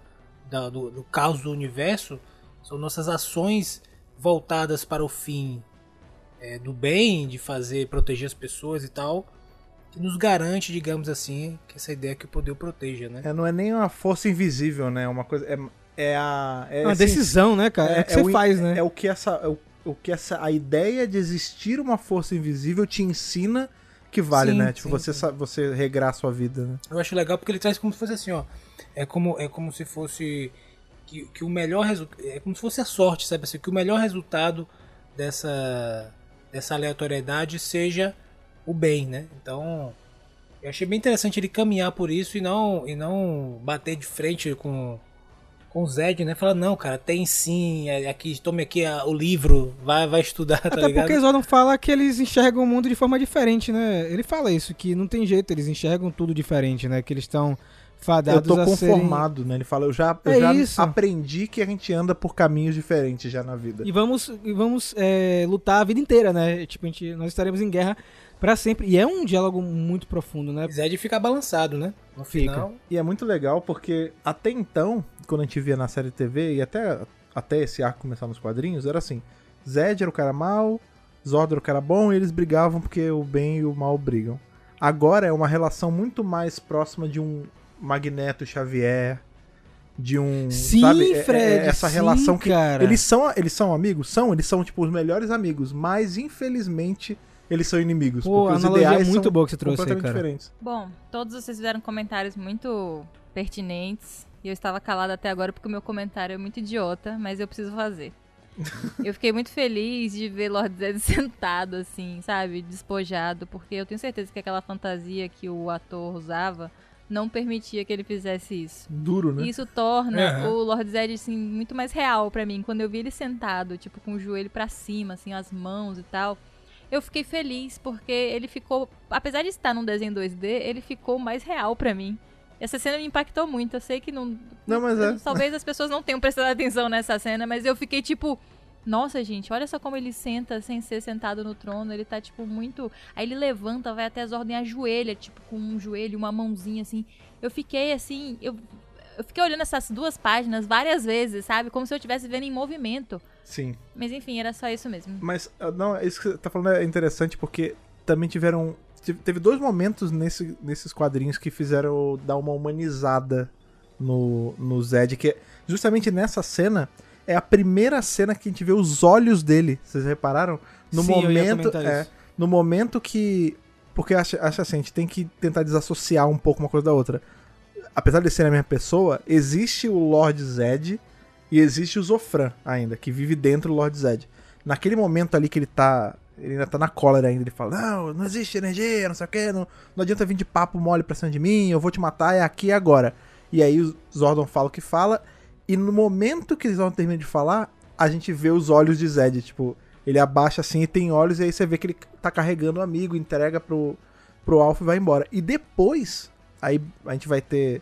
da do, do caos do universo, são nossas ações voltadas para o fim é, do bem, de fazer, proteger as pessoas e tal, que nos garante, digamos assim, que essa ideia que o poder o proteja, né? É, não é nem uma força invisível, né? É uma coisa. É, é a. É uma decisão, né, cara? É, o que você o, faz, né? É o que essa. É o, o, que essa. A ideia de existir uma força invisível te ensina que vale, sim, né? Tipo, sim, você, sim. você regrar a sua vida, né? Eu acho legal porque ele traz como se fosse assim, ó. É como, é como se fosse. Que, que o melhor resultado. É como se fosse a sorte, sabe? Assim, que o melhor resultado dessa. dessa aleatoriedade seja o bem, né? Então, eu achei bem interessante ele caminhar por isso e não e não bater de frente com com o Zed, né? Falar, não, cara, tem sim, é, aqui, tome aqui a, o livro, vai, vai estudar, tá Até ligado? porque Zordon fala que eles enxergam o mundo de forma diferente, né? Ele fala isso, que não tem jeito, eles enxergam tudo diferente, né? Que eles estão fadados Eu tô a conformado, serem... né? Ele fala, eu já, eu É já isso. aprendi que a gente anda por caminhos diferentes já na vida. E vamos, e vamos é, lutar a vida inteira, né? Tipo, a gente, nós estaremos em guerra pra sempre. E é um diálogo muito profundo, né? Zed fica balançado, né? No Fica. final. E é muito legal porque até então, quando a gente via na série TV e até, até esse arco começar nos quadrinhos, era assim: Zed era o cara mal, Zordon era o cara bom e eles brigavam porque o bem e o mal brigam. Agora é uma relação muito mais próxima de um Magneto Xavier, de um. Sim, sabe, é- é Fred, essa sim, relação que. cara. Eles são, eles são amigos? São, eles são tipo os melhores amigos, mas infelizmente eles são inimigos. Pô, a porque os analogia ideais é muito boa que você trouxe aí, cara. diferentes. Bom, todos vocês fizeram comentários muito pertinentes. E eu estava calada até agora porque o meu comentário é muito idiota, mas eu preciso fazer. eu fiquei muito feliz de ver Lord Zed sentado, assim, sabe? Despojado, porque eu tenho certeza que aquela fantasia que o ator usava não permitia que ele fizesse isso. Duro, né? E isso torna Aham. o Lord Zed assim, muito mais real pra mim. Quando eu vi ele sentado, tipo, com o joelho pra cima, assim, as mãos e tal, eu fiquei feliz porque ele ficou, apesar de estar num desenho 2D, ele ficou mais real pra mim. Essa cena me impactou muito. Eu sei que não. Não, mas é. Talvez as pessoas não tenham prestado atenção nessa cena, mas eu fiquei tipo. Nossa, gente, olha só como ele senta sem ser sentado no trono. Ele tá, tipo, muito. Aí ele levanta, vai até as ordens, ajoelha, tipo, com um joelho, uma mãozinha assim. Eu fiquei assim. Eu, eu fiquei olhando essas duas páginas várias vezes, sabe? Como se eu estivesse vendo em movimento. Sim. Mas enfim, era só isso mesmo. Mas, ah, não, isso que você tá falando é interessante porque também tiveram. tive- Teve dois momentos nesse, nesses quadrinhos que fizeram dar uma humanizada no, no Zed, que é justamente nessa cena é a primeira cena que a gente vê os olhos dele. Vocês repararam? No Sim, momento. É, no momento que. Porque acho, acho assim, a gente tem que tentar desassociar um pouco uma coisa da outra. Apesar de ser a mesma pessoa, existe o Lord Zed e existe o Zofran ainda, que vive dentro do Lord Zed. Naquele momento ali que ele tá. Ele ainda tá na cólera ainda, ele fala, não, não existe energia, não sei o que, não, não adianta vir de papo mole pra cima de mim, eu vou te matar, é aqui e agora. E aí o Zordon fala o que fala, e no momento que Zordon termina de falar, a gente vê os olhos de Zed, tipo, ele abaixa assim e tem olhos, e aí você vê que ele tá carregando o amigo, entrega pro, pro Alpha e vai embora. E depois, aí a gente vai ter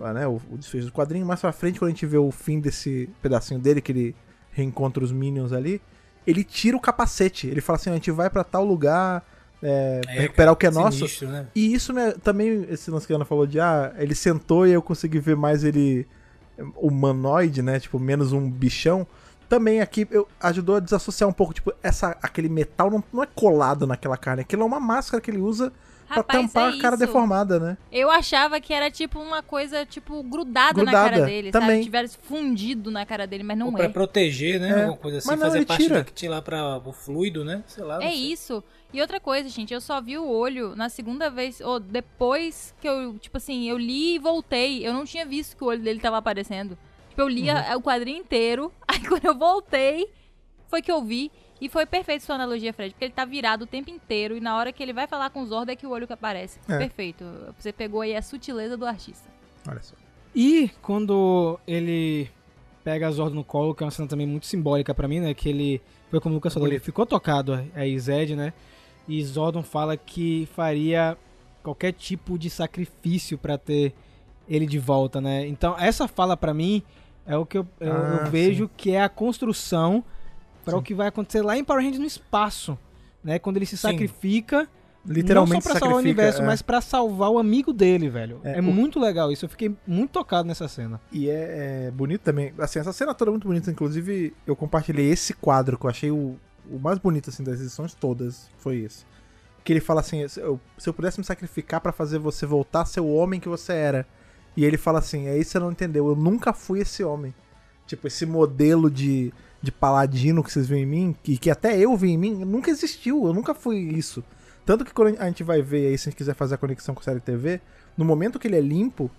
ah, né, o, o desfecho do quadrinho. Mais pra frente, quando a gente vê o fim desse pedacinho dele, que ele reencontra os Minions ali, ele tira o capacete. Ele fala assim: a gente vai pra tal lugar. é, É, recuperar o que é nosso. Sinistro, né? E isso né, também, esse lance que a Ana falou de, ah, ele sentou e eu consegui ver mais ele humanoide, né? Tipo, menos um bichão. Também aqui eu, ajudou a desassociar um pouco, tipo, essa, aquele metal não, não é colado naquela carne. Aquilo é uma máscara que ele usa pra Rapaz, tampar é a cara deformada, né? Eu achava que era tipo uma coisa, tipo, grudada, na Grudada, cara dele, também. sabe? Tivesse fundido na cara dele, mas não Ou pra é. proteger, né? É. Alguma coisa assim, Mas não, fazer ele parte tira. daqui lá para o fluido, né? Sei lá. É sei. isso. E outra coisa, gente, eu só vi o olho na segunda vez, ou depois que eu, tipo assim, eu li e voltei. Eu não tinha visto que o olho dele tava aparecendo. Tipo, eu li a- o quadrinho inteiro, aí quando eu voltei, foi que eu vi. E foi perfeito sua analogia, Fred, porque ele tá virado o tempo inteiro e na hora que ele vai falar com os Zord é que o olho que aparece. É. Perfeito. Você pegou aí a sutileza do artista. Olha só. E quando ele pega a Zordon no colo, que é uma cena também muito simbólica pra mim, né? Que ele, foi como o Lucas falou, ele ficou tocado aí, Zed, né? E Zordon fala que faria qualquer tipo de sacrifício pra ter ele de volta, né? Então, essa fala pra mim é o que eu, eu- eu Ah, vejo que é a construção para o que vai acontecer lá em Power Rangers no espaço, né? Quando ele se Sim. sacrifica Literalmente não só pra salvar o universo, é. mas pra salvar o amigo dele, velho. É, É, o- muito legal isso. Eu fiquei muito tocado nessa cena. E é, é bonito também. Assim, essa cena toda é muito bonita. Inclusive, eu compartilhei esse quadro que eu achei o, o mais bonito assim, das edições todas. Foi esse. Que ele fala assim: se eu, se eu pudesse me sacrificar pra fazer você voltar a ser o homem que você era. E ele fala assim: é isso que você não entendeu. Eu nunca fui esse homem. Tipo, esse modelo de, de paladino que vocês veem em mim, que, que até eu vi em mim, nunca existiu. Eu nunca fui isso. Tanto que quando a gente vai ver aí, se a gente quiser fazer a conexão com a série TV, no momento que ele é limpo,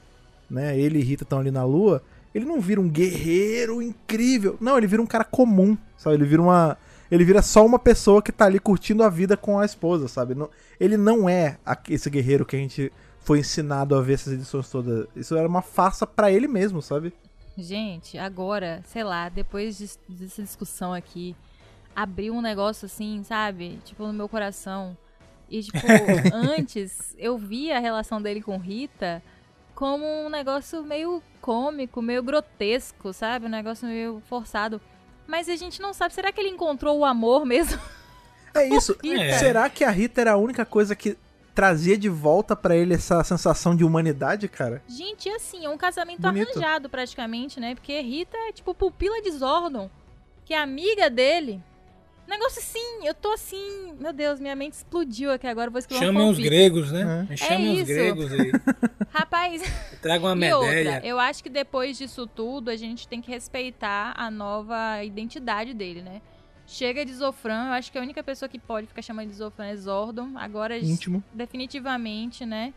né? Ele e Rita estão ali na lua. Ele não vira um guerreiro incrível. Não, ele vira um cara comum, sabe? Ele vira uma. Ele vira só uma pessoa que tá ali curtindo a vida com a esposa, sabe? Ele não é esse guerreiro que a gente foi ensinado a ver essas edições todas. Isso era uma farsa pra ele mesmo, sabe? Gente, agora, sei lá, depois dis- dessa discussão aqui, abriu um negócio assim, sabe? Tipo, no meu coração. E, tipo, antes eu via a relação dele com Rita como um negócio meio cômico, meio grotesco, sabe? Um negócio meio forçado. Mas a gente não sabe, será que ele encontrou o amor mesmo? É isso. Rita. Será que a Rita era a única coisa que trazia de volta pra ele essa sensação de humanidade, cara? Gente, e assim, é um casamento Bonito. arranjado praticamente, né? Porque Rita é tipo pupila de Zordon, que é amiga dele. Negócio assim, eu tô assim, meu Deus, minha mente explodiu aqui agora, vou escrever um Chamem os gregos, né? Chamem os isso. gregos e Rapaz, tragam uma medalha. eu acho que depois disso tudo, a gente tem que respeitar a nova identidade dele, né? Chega de Zofran, eu acho que a única pessoa que pode ficar chamando de Zofran é Zordon. Agora, Íntimo. definitivamente, né?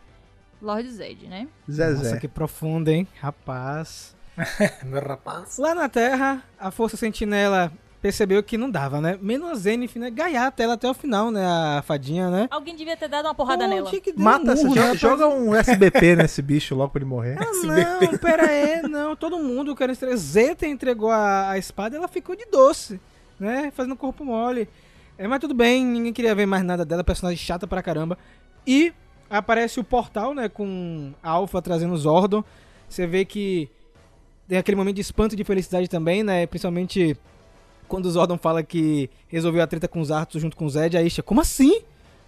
Lord Zed, né? Zezé. Nossa, que profundo, hein? Rapaz. Meu rapaz. Lá na Terra, a Força Sentinela percebeu que não dava, né? Menos a Zenith, né? Gaiata ela até o final, né? A fadinha, né? Alguém devia ter dado uma porrada Pô, nela. tinha que dar Mata, um joga, joga um SBP nesse bicho logo pra ele morrer. Ah, não, pera aí, não. Todo mundo quer estrelar. Zeta entregou a, a espada e ela ficou de doce, né? Fazendo corpo mole. É, mas tudo bem, ninguém queria ver mais nada dela, personagem chata pra caramba. E aparece o portal, né? Com Alpha trazendo Zordon. Você vê que tem aquele momento de espanto e de felicidade também, né? Principalmente quando o Zordon fala que resolveu a treta com os Arthur junto com o Zed. Aí, como assim?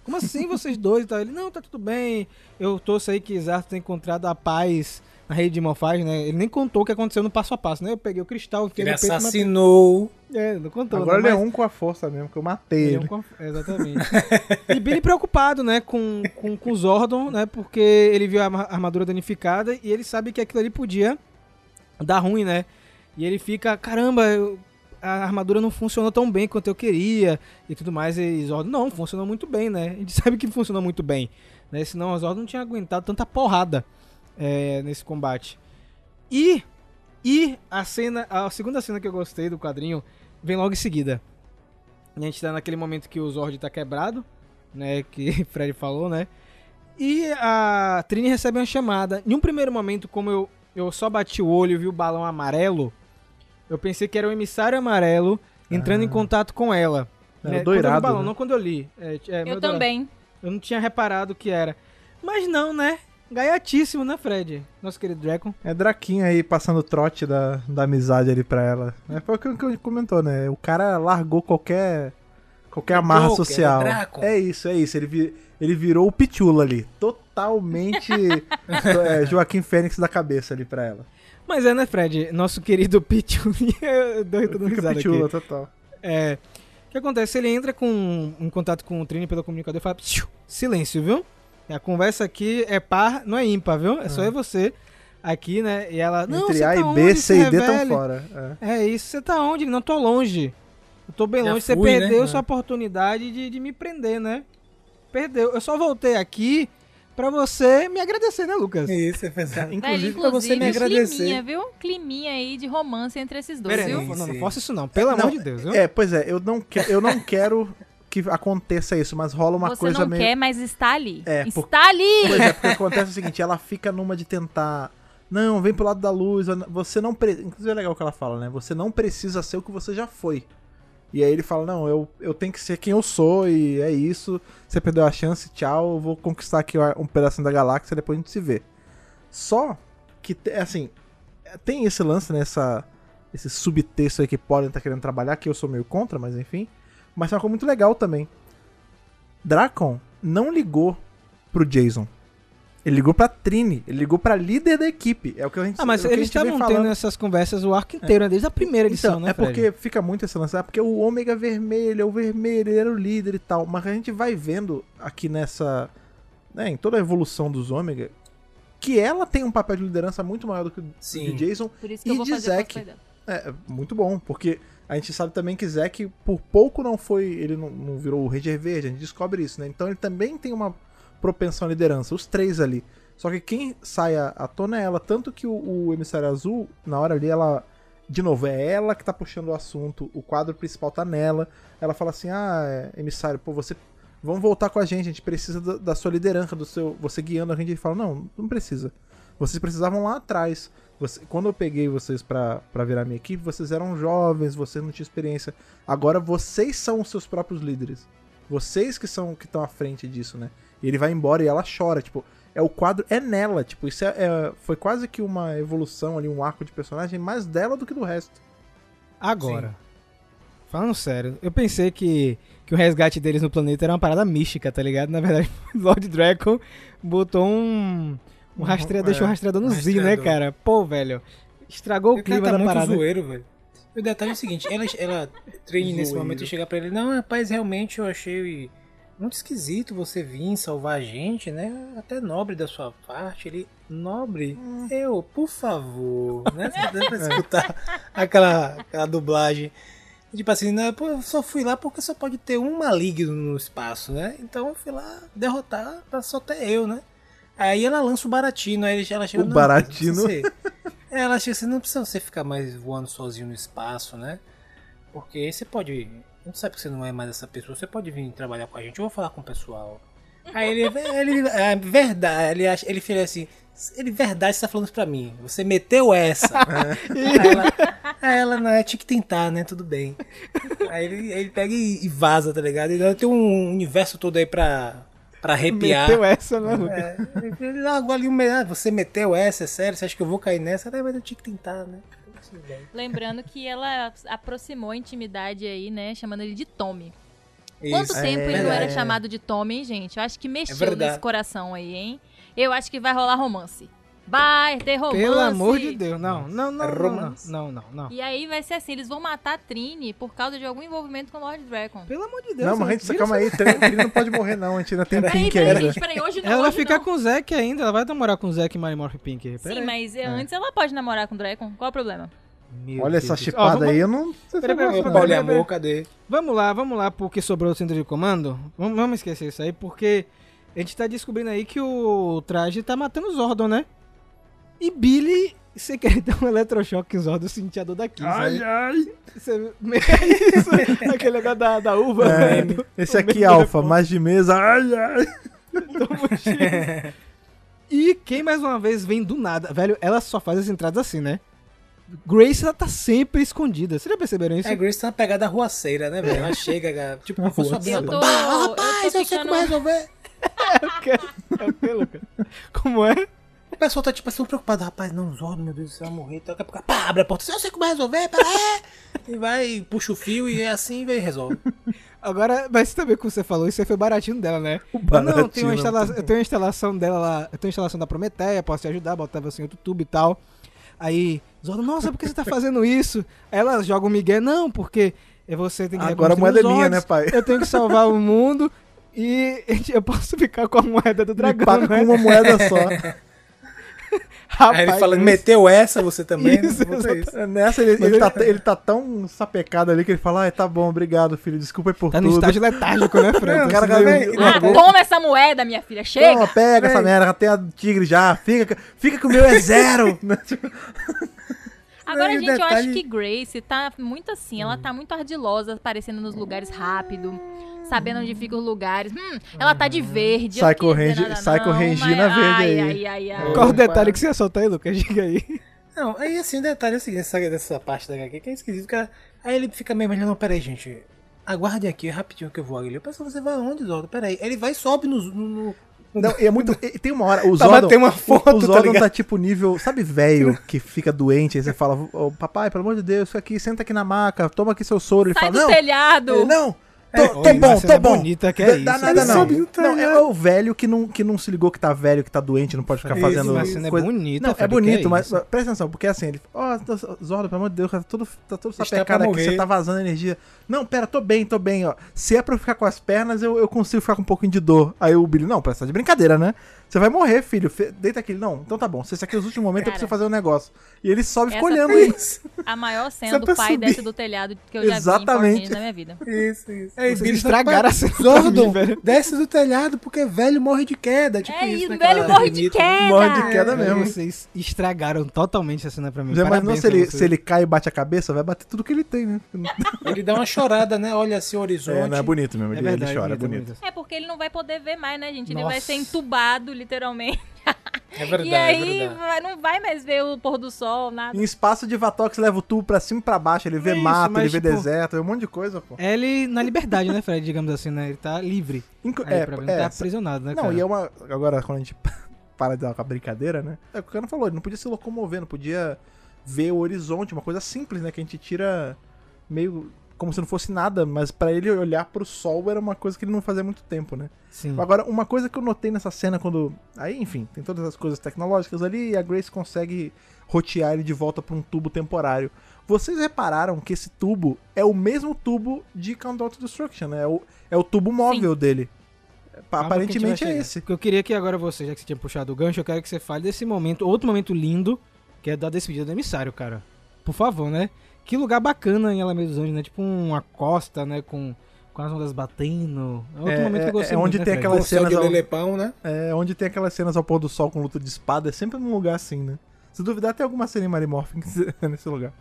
Como assim vocês dois e tal? Ele, não, tá tudo bem. Eu torço aí que Zarto tenha encontrado a paz na rede de morfagem, né? Ele nem contou o que aconteceu no passo a passo, né? Eu peguei o cristal, enfiei Ele no peito e matei. assassinou. É, não contou, Agora né? ele é um com a força mesmo, que eu matei ele é um conf- Exatamente. e Billy preocupado, né, com, com, com o Zordon, né, porque ele viu a arma- armadura danificada e ele sabe que aquilo ali podia dar ruim, né? E ele fica, caramba, eu- a armadura não funcionou tão bem quanto eu queria e tudo mais. E Zordon, não, funcionou muito bem, né? A gente sabe que funcionou muito bem, né? Senão o Zordon não tinha aguentado tanta porrada é, nesse combate. E, e a cena, a segunda cena que eu gostei do quadrinho vem logo em seguida. A gente tá naquele momento que o Zord tá quebrado, né? Que Fred falou, né? E a Trini recebe uma chamada. Em um primeiro momento, como eu, eu só bati o olho e vi o balão amarelo, eu pensei que era o emissário amarelo entrando em contato com ela. Era né? o Quando eu vi o doirado, balão, né? não quando eu li. É, é, meu Eu doirado. também. Eu não tinha reparado que era. Mas não, né? Gaiatíssimo, né, Fred? Nosso querido Draco. É Draquinho aí passando o trote da, da amizade ali pra ela. É, foi o que que comentou, né? O cara largou qualquer qualquer amarra Joker, social. Draco. É isso, é isso. Ele, vi- ele virou o Pichula ali. Totalmente é, Joaquim Fênix da cabeça ali pra ela. Mas é, né, Fred? Nosso querido Pichuli. Eu dou todo Fica risada Pichula, aqui. total. É. O que acontece? Ele entra com, em contato com o Trini pelo comunicador e fala: "Psiu, silêncio, viu? A conversa aqui é par, não é ímpar, viu? É só eu e você aqui, né? E ela. Não, Entre você A tá e onde, B, C e D revele?" estão fora. É. É isso, você tá onde? Não tô longe. Eu tô bem Já longe. Você fui, né? perdeu É. sua oportunidade de, de me prender, né? Perdeu. Eu só voltei aqui pra você me agradecer, né, Lucas? Isso, é verdade. Velho, pra você me climinha, agradecer. viu? Climinha aí de romance entre esses dois, Pera viu? não, não, não faça isso não. Pelo Não, amor de Deus, viu? É, pois é, eu não, que, eu não quero que aconteça isso, mas rola uma Você coisa não meio. quer, mas está ali. É, por- está ali! Pois é, porque acontece o seguinte, ela fica numa de tentar. Não, vem pro lado da luz. Você não precisa. Inclusive é legal o que ela fala, né? Você não precisa ser o que você já foi. E aí ele fala, não, eu, eu tenho que ser quem eu sou e é isso. Você perdeu a chance, tchau. Eu vou conquistar aqui um pedacinho da galáxia, depois a gente se vê. Só que, assim, tem esse lance, né? Essa, esse subtexto aí que podem estar querendo trabalhar, que eu sou meio contra, mas enfim. Mas é uma coisa muito legal também. Dracon não ligou pro Jason. Ele ligou pra Trini, ele ligou pra líder da equipe. É o que a gente Ah, mas é eles estavam tendo essas conversas o arco inteiro, né? Desde a primeira edição, Então, né, é Fred? porque fica muito esse lance, ah, porque o ômega vermelho, é o vermelho, ele era o líder e tal. Mas a gente vai vendo aqui nessa. Né, em toda a evolução dos ômega, que ela tem um papel de liderança muito maior do que o Sim. de Jason. Por isso que eu E vou de Zack? É, é muito bom, porque a gente sabe também que Zack, por pouco não foi. Ele não, não virou o Ranger Verde, a gente descobre isso, né? Então ele também tem uma propensão à liderança, os três ali. Só que quem sai à tona é ela, tanto que o, o emissário azul, na hora ali, ela. De novo, é ela que tá puxando o assunto, o quadro principal tá nela. Ela fala assim: ah, é, emissário, pô, você. Vamos voltar com a gente, a gente precisa da, da sua liderança, do seu. Você guiando a gente. Ele fala: não, não precisa. Vocês precisavam lá atrás. Você- quando eu peguei vocês pra, pra virar minha equipe, vocês eram jovens, vocês não tinham experiência. Agora vocês são os seus próprios líderes. Vocês que são que estão à frente disso, né? E ele vai embora e ela chora, tipo, é o quadro é nela, tipo, isso é, é- foi quase que uma evolução ali, um arco de personagem mais dela do que do resto. Agora, falando sério, eu pensei que, que o resgate deles no planeta era uma parada mística, tá ligado? Na verdade, o Lord Draco botou um. Um Um- rastreador, é, deixou um rastreador no Z, né, cara? Pô, velho. Estragou o O cara clima tá da muito parada. zoeiro, velho. O detalhe é o seguinte, ela, ela treine nesse momento e chegar pra ele, não, rapaz, realmente eu achei muito esquisito você vir salvar a gente, né? Até nobre da sua parte. Ele, nobre? Eu, por favor, né? Dá pra escutar aquela, aquela dublagem. Tipo assim, né? Pô, eu só fui lá porque só pode ter um maligno no espaço, né? Então eu fui lá derrotar pra só ter eu, né? Aí ela lança o Baratino, aí ela chega... O "Não, Baratino." não ser." É, ela chega assim, não precisa você ficar mais voando sozinho no espaço, né? Porque você pode... Gente sabe que você não é mais essa pessoa, você pode vir trabalhar com a gente, eu vou falar com o pessoal. Aí ele, ele é verdade, ele, acha, ele fala assim, ele verdade você tá falando isso pra mim, você meteu essa. aí, ela, aí ela, não, é, tinha que tentar, né, tudo bem. Aí ele, ele pega e, e vaza, tá ligado? Ele tem um universo todo aí pra, pra arrepiar. Meteu essa, né? É, ele largou ali um ah, você meteu essa, é sério? Você acha que eu vou cair nessa? Ah, mas eu tinha que tentar, né? Lembrando que ela aproximou a intimidade aí, né? Chamando ele de Tommy. Quanto Isso. tempo É, ele não era é. chamado de Tommy, hein, gente? Eu acho que mexeu verdade. nesse coração aí, hein? Eu acho que vai rolar romance. Vai ter romance. Pelo amor de Deus. Não, não, não. É Não, não, não, não, não. E aí vai ser assim, eles vão matar a Trini por causa de algum envolvimento com o Lord Dragon. Pelo amor de Deus. não, mas a gente, calma aí, Trini não pode morrer não, a gente ainda tem Peraí, Pink peraí, ainda. gente, peraí, hoje não, Ela vai ficar com o Zack ainda, ela vai namorar com o Zack e Mary Morph Pink. Sim, aí. mas antes ela pode namorar com o Dragon. Qual o problema? Meu Olha Deus essa chipada vamos- aí, eu não... Peraí, peraí, peraí, peraí. cadê? Vamos lá, vamos lá pro que sobrou do centro de comando. Vamos, vamos esquecer isso aí, porque a gente tá descobrindo aí que o traje tá matando o Zordon, né? E Billy, você quer dar um eletrochoque em Zordon, sentir a dor daqui, sabe? ai. Você... É isso, aquele negócio da, da uva. É, né? Do- esse do aqui, Alfa, da mais de mesa, ai, ai. E quem mais uma vez vem do nada, velho, ela só faz as entradas assim, né? Grace, ela tá sempre escondida. Vocês já perceberam isso? É, Grace tá uma pegada ruaceira, né, velho? Ela chega, cara, tipo, uma bicha. Eu tô- Bah, eu tô rapaz, eu sei ficando- como resolver. É o quê, Lucas? Como é? O pessoal tá tipo assim preocupado, rapaz, não, Zordon, meu Deus do céu, vai morrer. Então, daqui a pouco, pá, abre a porta, eu sei como vai resolver, pera aí. E vai, puxa o fio e é assim e resolve. Agora, mas também como você falou, isso aí foi baratinho dela, né? O Ah, não, baratinho, tem uma instala... eu tenho uma instalação dela lá, eu tenho uma instalação da Prometeia, posso te ajudar, botava assim outro tubo e tal. Aí, Zordo, nossa, por que você tá fazendo isso? Aí Ela joga o Miguel, não, porque você tem que Agora a moeda é minha, né, pai? Eu tenho que salvar o mundo e eu posso ficar com a moeda do Me dragão, paga né? com uma moeda só. Rapaz, Aí ele fala, isso- meteu essa, você também, Isso, né? Bota isso. Nessa ele, ele, ele- tá, ele tá tão sapecado ali que ele fala, ai, tá bom, obrigado, filho, desculpa aí por Tá no tudo. estágio letárgico, né, Fred? Não, o cara Você vem- Ah, toma essa moeda, minha filha. Chega. Toma, pega essa merda, já tem a tigre já, fica, fica que o meu é zero. Agora, gente, eu acho detalhe- que Grace tá muito assim, ela tá muito ardilosa, aparecendo nos lugares rápido, sabendo onde ficam os lugares. Hum, ela tá de verde. Sai não quis dizer correndo- nada sai não, correndo mas- na verde ai, aí. Ai, ai, ai. Qual o detalhe que você ia soltar aí, Lucas? Diga aí. Não, aí assim, o detalhe é o seguinte, essa, dessa parte da HQ que é esquisito, cara. Aí ele fica meio imaginando, não, peraí, gente. Aguardem aqui, rapidinho que eu vou ali. Eu penso, você vai aonde, Zordon? Peraí. Aí ele vai e sobe no. no, no- Não, é muito. e Tem uma hora. O Pra Zordon, bater uma foto, o, tá Zordon tá, ligado? tipo nível. Sabe, velho que fica doente? Aí você fala, "Ô, papai, pelo amor de Deus, fica aqui, senta aqui na maca, toma aqui seu soro. Ele Sai fala, do não. telhado. Ele, não, tô, É, tô bom, tô bom. bonita que é isso. Dá nada não. Não, é o velho que não, que não se ligou que tá velho, que tá doente, não pode ficar Isso, fazendo. Mas é coisa- bonita, Não, é bonito, é mas presta atenção, porque assim, ele. Ó, Zordon, pelo amor de Deus, tá todo, tá todo sapecado aqui, você tá vazando energia. Não, pera, tô bem, tô bem, ó. Se é pra eu ficar com as pernas, eu, eu consigo ficar com um pouquinho de dor. Aí o Billy, não, parece tá de brincadeira, né? Você vai morrer, filho. Deita aqui. Não, então tá bom. Se esse aqui é os últimos momentos, eu Cara. preciso fazer um negócio. E ele sobe e fica Essa olhando isso. A maior cena Só do pai subir. desce do telhado que eu já vi Exatamente. Na minha vida. Isso, isso. Vocês Billy estragaram a cena Zordon, desce do telhado porque velho morre de queda. Tipo É isso, isso, né, velho aquela morre de queda. Morre de queda Velho, mesmo. Vocês estragaram totalmente essa cena pra mim. Já imaginou Parabéns se ele, se ele cai e bate a cabeça? Vai bater tudo que ele tem, né? Ele dá uma chorada, né? Olha assim o horizonte. É, não é bonito mesmo. É Ele, verdade, ele chora, é bonito, bonito. É porque ele não vai poder ver mais, né, gente? Ele vai ser entubado, literalmente. É verdade, e aí é verdade. não vai mais ver o pôr do sol, nada. Em espaço de Vatox leva o tubo pra cima e pra baixo. Ele vê É isso, mato, mas, ele vê tipo, deserto, vê um monte de coisa, pô. É ele na liberdade, né, Fred? Digamos assim, né? Ele tá livre. Inco- Aí, é, pra mim, é, não tá aprisionado, né, Não, cara? e é uma. Agora, quando a gente para de dar com a brincadeira, né? É o que o cara falou, ele não podia se locomover, não podia ver o horizonte, uma coisa simples, né? Que a gente tira meio como se não fosse nada, mas pra ele olhar pro sol era uma coisa que ele não fazia há muito tempo, né? Sim. Agora, uma coisa que eu notei nessa cena quando. Aí, enfim, tem todas as coisas tecnológicas ali e a Grace consegue rotear ele de volta pra um tubo temporário. Vocês repararam que esse tubo é o mesmo tubo de Countdown to Destruction, né? É o, é o tubo móvel dele. Calma Aparentemente é esse. Eu queria que agora você, já que você tinha puxado o gancho, eu quero que você fale desse momento, outro momento lindo, que é da despedida do emissário, cara. Por favor, né? Que lugar bacana em Alameda dos Anjos, né? Tipo uma costa, né? Com, com as ondas batendo. É outro É, momento que eu gostei é onde muito, tem né, Fred? aquela- Com o céu de cenas ao- Lelepão, né? É onde tem aquelas cenas ao pôr do sol com luta de espada, é sempre num lugar assim, né? Se duvidar, tem alguma cena em Mary Morphin nesse lugar.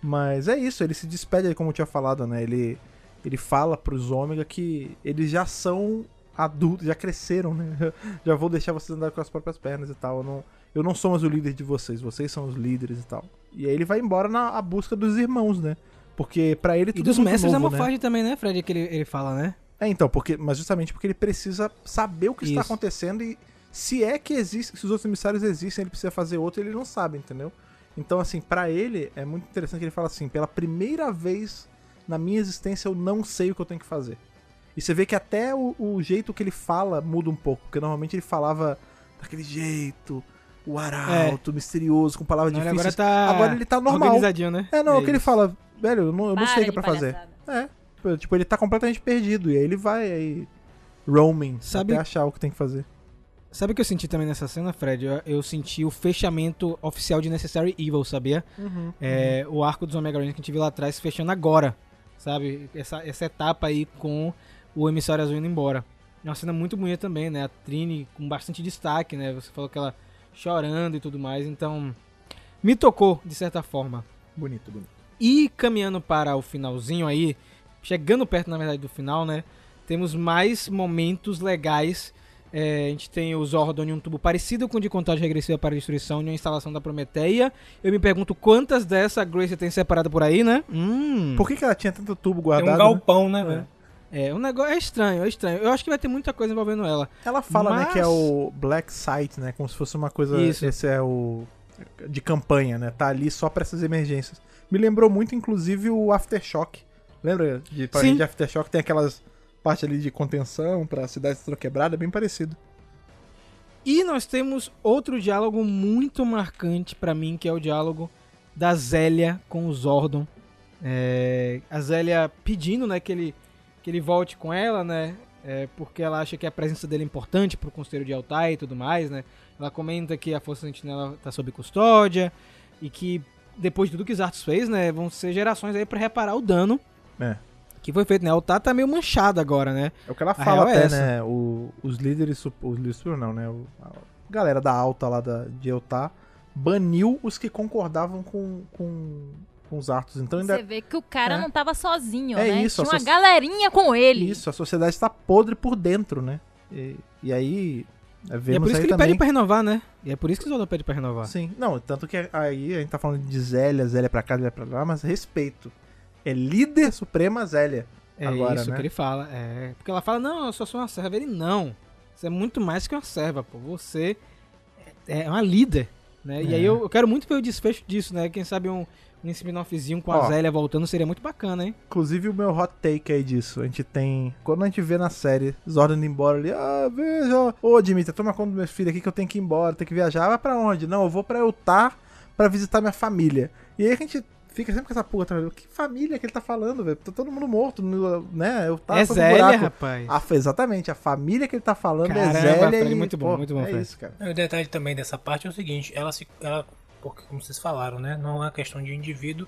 Mas é isso, ele se despede, como eu tinha falado, né? Ele, ele fala pros Ômega que eles já são adultos, já cresceram, né? Já vou deixar vocês andar com as próprias pernas e tal. Eu não, eu não sou mais o líder de vocês, vocês são os líderes e tal. E aí ele vai embora na a busca dos irmãos, né? Porque pra ele E tudo dos é muito mestres novo, né? morfagem também, né, Fred? Que ele, ele fala, né? É, então, porque, mas justamente porque ele precisa saber o que está Isso. acontecendo e se é que existe, se os outros emissários existem, ele precisa fazer outro, ele não sabe, entendeu? Então, assim, pra ele é muito interessante que ele fala assim: pela primeira vez na minha existência eu não sei o que eu tenho que fazer. E você vê que até o, o jeito que ele fala muda um pouco, porque normalmente ele falava daquele jeito, o ar É. alto, misterioso, com palavras Não, difíceis. agora tá. Agora ele tá normal. Organizadinho, né? É, não, é o que ele fala, velho, eu não, eu não sei o que é pra fazer. palhaçada. É, tipo, ele tá completamente perdido. E aí ele vai aí roaming Sabe- até achar o que tem que fazer. Sabe o que eu senti também nessa cena, Fred? Eu, eu senti o fechamento oficial de Necessary Evil, sabia? É, O arco dos Omega Rangers que a gente viu lá atrás se fechando agora, sabe? Essa, essa etapa aí com o emissário azul indo embora. É uma cena muito bonita também, né? A Trini com bastante destaque, né? Você falou que ela chorando e tudo mais, então me tocou de certa forma. Bonito, bonito. E caminhando para o finalzinho aí, chegando perto na verdade do final, né? Temos mais momentos legais. É, a gente tem o Zordon em um tubo parecido com o de contagem regressiva para a destruição em uma instalação da Prometeia. Eu me pergunto quantas dessa a Grace tem separada por aí, né? Hum. Por que, que ela tinha tanto tubo Tem guardado? um né? galpão, né, velho? É, um negócio é estranho, é estranho. Eu acho que vai ter muita coisa envolvendo ela. Ela fala, né, Mas- que é o Black Site, né? Como se fosse uma coisa. Isso. Esse é o. De campanha, né? Tá ali só pra essas emergências. Me lembrou muito, inclusive, o Aftershock. Lembra de. Ranger Aftershock? Tem aquelas partes ali de contenção pra cidade ser quebrada, é bem parecido. E nós temos outro diálogo muito marcante pra mim, que é o diálogo da Zélia com o Zordon. É, a Zélia pedindo, né, que ele, que ele volte com ela, né? é, porque ela acha que a presença dele é importante pro Conselho de Altai e tudo mais, né? Ela comenta que a Força Sentinela tá sob custódia e que depois de tudo que Zartos fez, né, vão ser gerações aí pra reparar o dano É. que foi feito, né? O Altar tá meio manchado agora, né? É o que ela A fala é até, essa. né? O- os líderes, os líderes não, né? O- a galera da alta lá da, de Eutá baniu os que concordavam com, com, com os Artos. Então ainda Você vê que o cara É. não tava sozinho, É né? isso, Tinha uma galerinha com ele. isso, a sociedade está podre por dentro, né? E, e aí é, E é vemos por isso que ele também. pede pra renovar, né? E é por isso que o Zordon pede pra renovar. Sim, não, tanto que aí a gente tá falando de Zélia, Zélia pra cá, Zélia pra lá, mas respeito. É líder suprema Zélia. É Agora, isso né? que ele fala. É, porque ela fala, não, eu só sou uma serva. Ele, não. Você é muito mais que uma serva, pô. Você é uma líder, né? E É. aí eu, eu quero muito ver o desfecho disso, né? Quem sabe um, um spin-offzinho com a Ó. Zélia voltando seria muito bacana, hein? Inclusive o meu hot take aí disso. A gente tem. Quando a gente vê na série Zordon indo embora ali, ah, veja. Ô, Dimitri, toma conta do meu filho aqui que eu tenho que ir embora, tenho que viajar. Vai pra onde? Não, eu vou pra Utah pra visitar minha família. E aí a gente fica sempre com essa porra, tá, que família que ele tá falando, velho? Tá todo mundo morto, né? Eu tava é Zélia, rapaz. A, exatamente, a família que ele tá falando Caramba, é Zélia Fred, e, muito bom, pô, muito bom, É Fred. isso, cara. O detalhe também dessa parte é o seguinte, ela se. Ela, porque como vocês falaram, né? Não é uma questão de um indivíduo,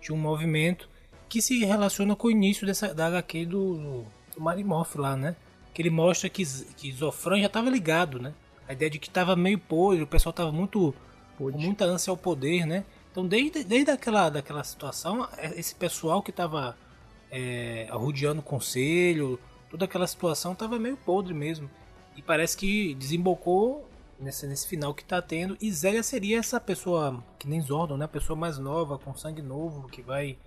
de um movimento que se relaciona com o início dessa, da HQ do, do Marimoff lá, né? Que ele mostra que, que Zofran já estava ligado, né? A ideia de que estava meio podre, o pessoal estava muito com muita ânsia ao poder, né? Então desde, desde aquela, daquela situação, é, esse pessoal que estava arrodeando o conselho, toda aquela situação estava meio podre mesmo. E parece que desembocou nesse, nesse final que tá tendo. E Zélia seria essa pessoa, que nem Zordon, né? A pessoa mais nova, com sangue novo, que vai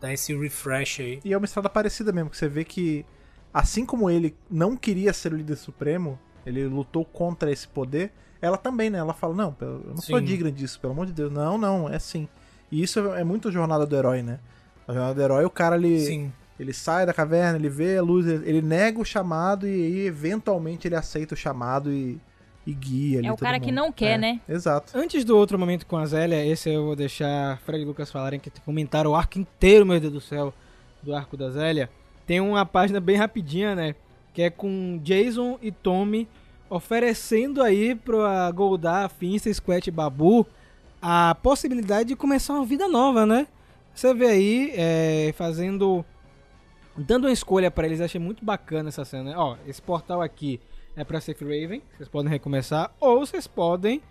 dar esse refresh aí. E é uma estrada parecida mesmo, que você vê que, assim como ele não queria ser o líder supremo, ele lutou contra esse poder, ela também, né? Ela fala, não, eu não sou Sim. digna disso, pelo amor de Deus. Não, não, é sim. E isso é muito jornada do herói, né? A jornada do herói, o cara, ele, Sim. ele sai da caverna, ele vê a luz, ele, ele nega o chamado e aí, eventualmente, ele aceita o chamado e, e guia ali É o todo cara que mundo. não quer, É, né? Exato. Antes do outro momento com a Zélia, esse eu vou deixar Fred e Lucas falarem que comentaram o arco inteiro, meu Deus do céu, do arco da Zélia. Tem uma página bem rapidinha, né? Que é com Jason e Tommy oferecendo aí pra Goldar, Finsta, Squat e Babu a possibilidade de começar uma vida nova, né? Você vê aí, é, fazendo. dando uma escolha pra eles, achei muito bacana essa cena. né? Ó, esse portal aqui é pra Safe Raven, vocês podem recomeçar, ou vocês podem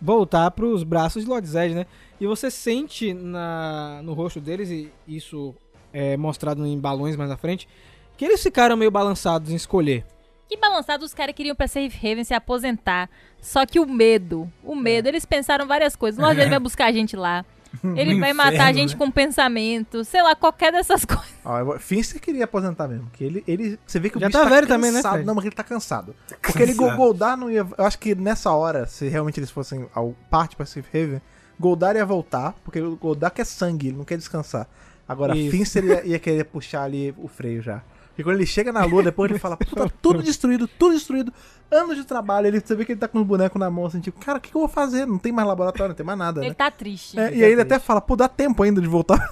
voltar pros braços de Lord Zed, né? E você sente na, no rosto deles, e isso é mostrado em balões mais na frente, que eles ficaram meio balançados em escolher. Que balançado os caras queriam pra Safe Haven se aposentar. Só que o medo, o medo, eles pensaram várias coisas. Nós ele vai buscar a gente lá. Ele vai matar a inferno, gente né? com pensamento, sei lá, qualquer dessas coisas. Ó, eu- Finster queria aposentar mesmo. Que ele, ele, você vê que o Já bicho tá tá velho cansado. também, né, Fred? Não, mas ele tá cansado. Porque ele. Goldar não ia. Eu acho que nessa hora, se realmente eles fossem ao parte pra Safe Haven, Goldar ia voltar, porque o Goldar quer sangue, ele não quer descansar. Agora, Isso. Finster ia, ia querer puxar ali o freio já. E quando ele chega na lua, depois ele fala, "Pô, tá tudo destruído, tudo destruído, anos de trabalho. Ele, você vê que ele tá com os bonecos na mão, assim, tipo, cara, o que, que eu vou fazer? Não tem mais laboratório, não tem mais nada, Ele né? tá triste. É, e aí ele até fala, pô, dá tempo ainda de voltar.